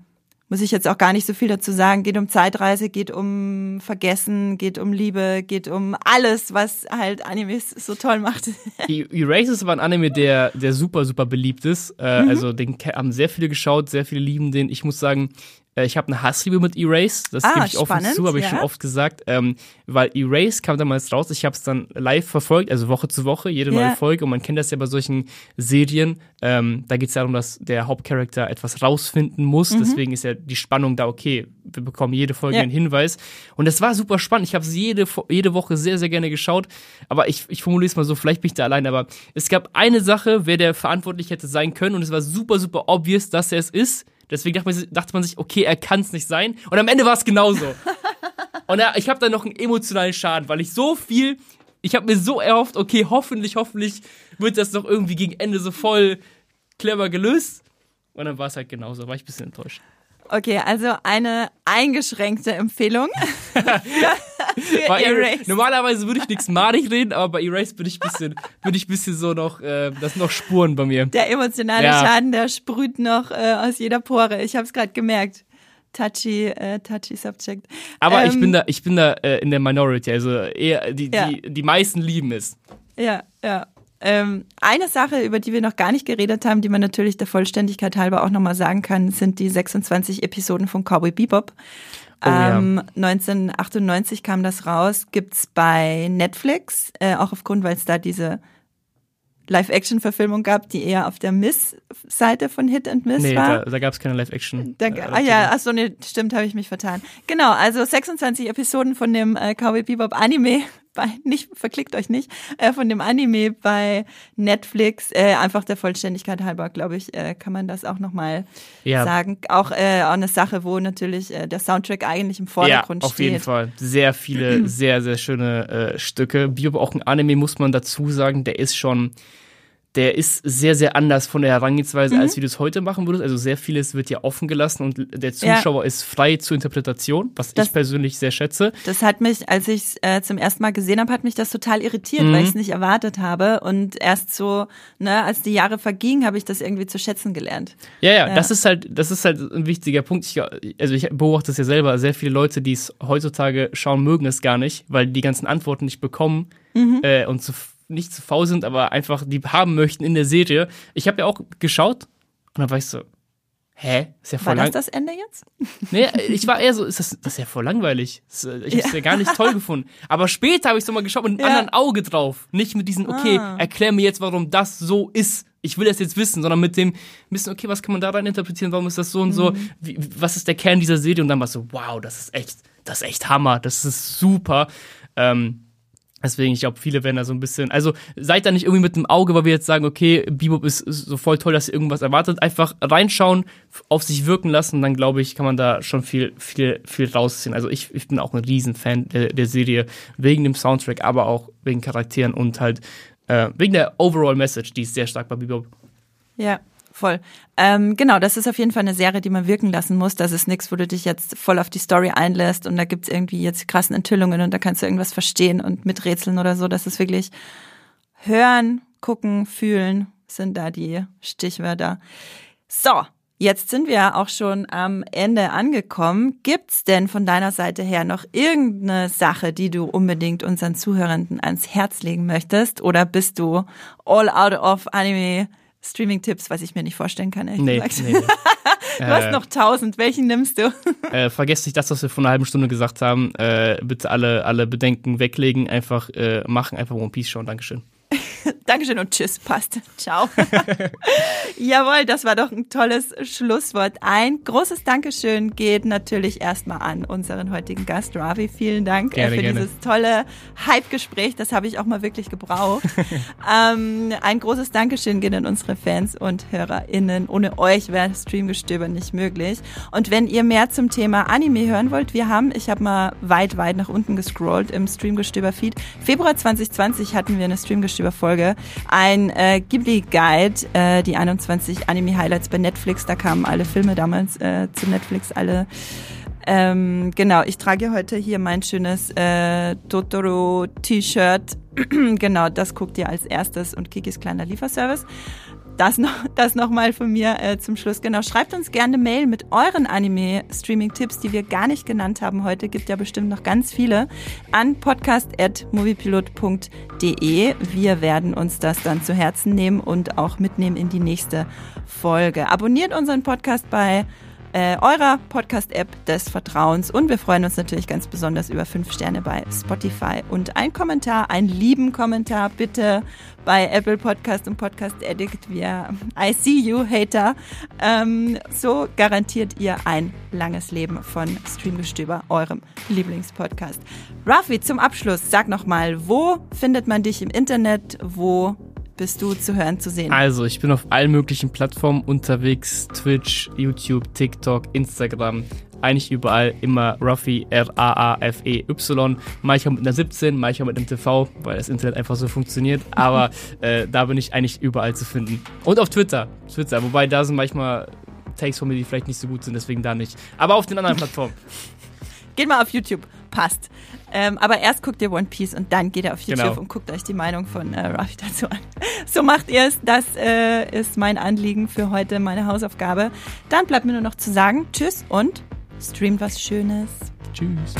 muss ich jetzt auch gar nicht so viel dazu sagen. Geht um Zeitreise, geht um Vergessen, geht um Liebe, geht um alles, was halt Animes so toll macht. Erase ist aber ein Anime, der, der super, super beliebt ist. Äh, Mhm. Also den haben sehr viele geschaut, sehr viele lieben den. Ich muss sagen, ich habe eine Hassliebe mit Erase. Das Ah, gebe ich offen spannend, zu, habe ich ja. schon oft gesagt. Ähm, weil Erase kam damals raus. Ich habe es dann live verfolgt, also Woche zu Woche, jede neue Ja. Folge. Und man kennt das ja bei solchen Serien. Ähm, da geht es darum, dass der Hauptcharakter etwas rausfinden muss. Deswegen ist ja die Spannung da, okay, wir bekommen jede Folge Mhm. Ja. einen Hinweis. Und das war super spannend. Ich habe es jede, jede Woche sehr, sehr gerne geschaut. Aber ich, ich formuliere es mal so, vielleicht bin ich da allein, aber es gab eine Sache, wer der verantwortlich hätte sein können. Und es war super, super obvious, dass er es ist. Deswegen dachte man, sich- okay, er kann es nicht sein. Und am Ende war es genauso. Und ich habe dann noch einen emotionalen Schaden, weil ich so viel, ich habe mir so erhofft, okay, hoffentlich, hoffentlich wird das noch irgendwie gegen Ende so voll clever gelöst. Und dann war es halt genauso, war ich ein bisschen enttäuscht. Okay, also eine eingeschränkte Empfehlung. Erase. Normalerweise würde ich nichts madig reden, aber bei Erase bin ich ein bisschen, bin ich bisschen so noch, äh, das sind noch Spuren bei mir. Der emotionale Ja. Schaden, der sprüht noch äh, aus jeder Pore. Ich habe es gerade gemerkt. Touchy, äh, touchy Subject. Aber ich Ähm, bin da, ich bin da äh, in der Minority, also eher die, Ja. die, die meisten lieben es. Ja, ja. Ähm, eine Sache, über die wir noch gar nicht geredet haben, die man natürlich der Vollständigkeit halber auch nochmal sagen kann, sind die 26 Episoden von Cowboy Bebop. Oh ja. ähm, 1998 kam das raus, gibt's bei Netflix, äh, auch aufgrund, weil es da diese Live-Action-Verfilmung gab, die eher auf der Miss-Seite von Hit and Miss Nee, war. da, da gab es keine Live-Action. Äh, ah ja, ach so, nee, stimmt, habe ich mich vertan. Genau, also 26 Episoden von dem äh, Cowboy Bebop Anime, bei, nicht, verklickt euch nicht, äh, von dem Anime bei Netflix, äh, einfach der Vollständigkeit halber, glaube ich, äh, kann man das auch nochmal Ja. sagen. Auch, äh, auch eine Sache, wo natürlich äh, der Soundtrack eigentlich im Vordergrund ja, auf steht. jeden Fall. Sehr viele, sehr, sehr schöne äh, Stücke. Bebop auch ein Anime, muss man dazu sagen, der ist schon, der ist sehr, sehr anders von der Herangehensweise, Mhm. als wie du es heute machen würdest. Also sehr vieles wird ja offen gelassen und der Zuschauer ist frei zur Interpretation, was Das- ich persönlich sehr schätze. Das hat mich, als ich es äh, zum ersten Mal gesehen habe, hat mich das total irritiert, Mhm. weil ich es nicht erwartet habe. Und erst so, ne, als die Jahre vergingen, habe ich das irgendwie zu schätzen gelernt. Ja, ja, Ja. das ist halt, das ist halt ein wichtiger Punkt. Ich, also ich beobachte das ja selber. Sehr viele Leute, die es heutzutage schauen, mögen es gar nicht, weil die ganzen Antworten nicht bekommen Mhm. äh, und zu, nicht zu faul sind, aber einfach die haben möchten in der Serie. Ich habe ja auch geschaut und dann war ich so, hä, ist ja War voll das lang. das Ende jetzt? Nee, ich war eher so, ist das, das ist ja voll langweilig. Das, äh, Ich habe es ja. gar nicht toll gefunden. Aber später habe ich so mal geschaut mit einem Ja. anderen Auge drauf. Nicht mit diesem, okay, Ah. erklär mir jetzt, warum das so ist. Ich will das jetzt wissen, sondern mit dem wissen, okay, was kann man da rein interpretieren, warum ist das so und so, Mhm. Wie, was ist der Kern dieser Serie? Und dann war so, wow, das ist echt, das ist echt Hammer, das ist super. Ähm, Deswegen, ich glaube, viele werden da so ein bisschen, also seid da nicht irgendwie mit dem Auge, weil wir jetzt sagen, okay, Bebop ist, so voll toll, dass ihr irgendwas erwartet. Einfach reinschauen, auf sich wirken lassen, dann glaube ich, kann man da schon viel, viel, viel rausziehen. Also ich, ich bin auch ein Riesenfan der, der Serie, wegen dem Soundtrack, aber auch wegen Charakteren und halt äh, wegen der Overall Message, die ist sehr stark bei Bebop. Ja, voll. Ähm, genau, das ist auf jeden Fall eine Serie, die man wirken lassen muss. Das ist nichts, wo du dich jetzt voll auf die Story einlässt und da gibt's irgendwie jetzt krassen Enthüllungen und da kannst du irgendwas verstehen und miträtseln oder so. Das ist wirklich hören, gucken, fühlen sind da die Stichwörter. So. Jetzt sind wir auch schon am Ende angekommen. Gibt's denn von deiner Seite her noch irgendeine Sache, die du unbedingt unseren Zuhörenden ans Herz legen möchtest? Oder bist du all out of Anime Streaming-Tipps, was ich mir nicht vorstellen kann, ehrlich Nee, gesagt. nee, nee. Du hast noch tausend. Welchen nimmst du? äh, vergesst nicht das, was wir vor einer halben Stunde gesagt haben. Äh, bitte alle, alle Bedenken weglegen, einfach äh, machen, einfach One Piece schauen. Dankeschön. Dankeschön und tschüss, passt. Ciao. Jawohl, das war doch ein tolles Schlusswort. Ein großes Dankeschön geht natürlich erstmal an unseren heutigen Gast, Ravi. Vielen Dank gerne, für gerne. dieses tolle Hype-Gespräch. Das habe ich auch mal wirklich gebraucht. ähm, ein großes Dankeschön geht an unsere Fans und HörerInnen. Ohne euch wäre Streamgestöber nicht möglich. Und wenn ihr mehr zum Thema Anime hören wollt, wir haben, ich habe mal weit, weit nach unten gescrollt im Streamgestöber-Feed. Februar 2020 hatten wir eine Streamgestöber-Folge. Ein äh, Ghibli-Guide, äh, die 21 Anime-Highlights bei Netflix. Da kamen alle Filme damals äh, zu Netflix, alle ähm, genau, ich trage heute hier mein schönes äh, Totoro-T-Shirt. genau, das guckt ihr als erstes und Kikis kleiner Lieferservice. Das noch, das noch mal von mir äh, zum Schluss. Genau, schreibt uns gerne eine Mail mit euren Anime-Streaming-Tipps, die wir gar nicht genannt haben heute. Gibt ja bestimmt noch ganz viele an podcast.moviepilot.de. Wir werden uns das dann zu Herzen nehmen und auch mitnehmen in die nächste Folge. Abonniert unseren Podcast bei äh, eurer Podcast-App des Vertrauens. Und wir freuen uns natürlich ganz besonders über fünf Sterne bei Spotify und ein Kommentar, einen lieben Kommentar bitte bei Apple Podcast und Podcast Addict. Wir, I see you, Hater. Ähm, so garantiert ihr ein langes Leben von Streamgestöber, eurem Lieblingspodcast. Rafi, zum Abschluss, sag nochmal, wo findet man dich im Internet? Wo bist du zu hören, zu sehen? Also, ich bin auf allen möglichen Plattformen unterwegs. Twitch, YouTube, TikTok, Instagram. Eigentlich überall immer Ruffy, R-A-A-F-E-Y. Manchmal mit einer 17, manchmal mit einem TV, weil das Internet einfach so funktioniert. Aber äh, da bin ich eigentlich überall zu finden. Und auf Twitter. Twitter, wobei da sind manchmal Takes von mir, die vielleicht nicht so gut sind, deswegen da nicht. Aber auf den anderen Plattformen. Geht mal auf YouTube, passt. Ähm, aber erst guckt ihr One Piece und dann geht ihr auf YouTube Genau. und guckt euch die Meinung von äh, Rafi dazu an. So macht ihr es. Das äh, ist mein Anliegen für heute, meine Hausaufgabe. Dann bleibt mir nur noch zu sagen, tschüss und streamt was Schönes. Tschüss.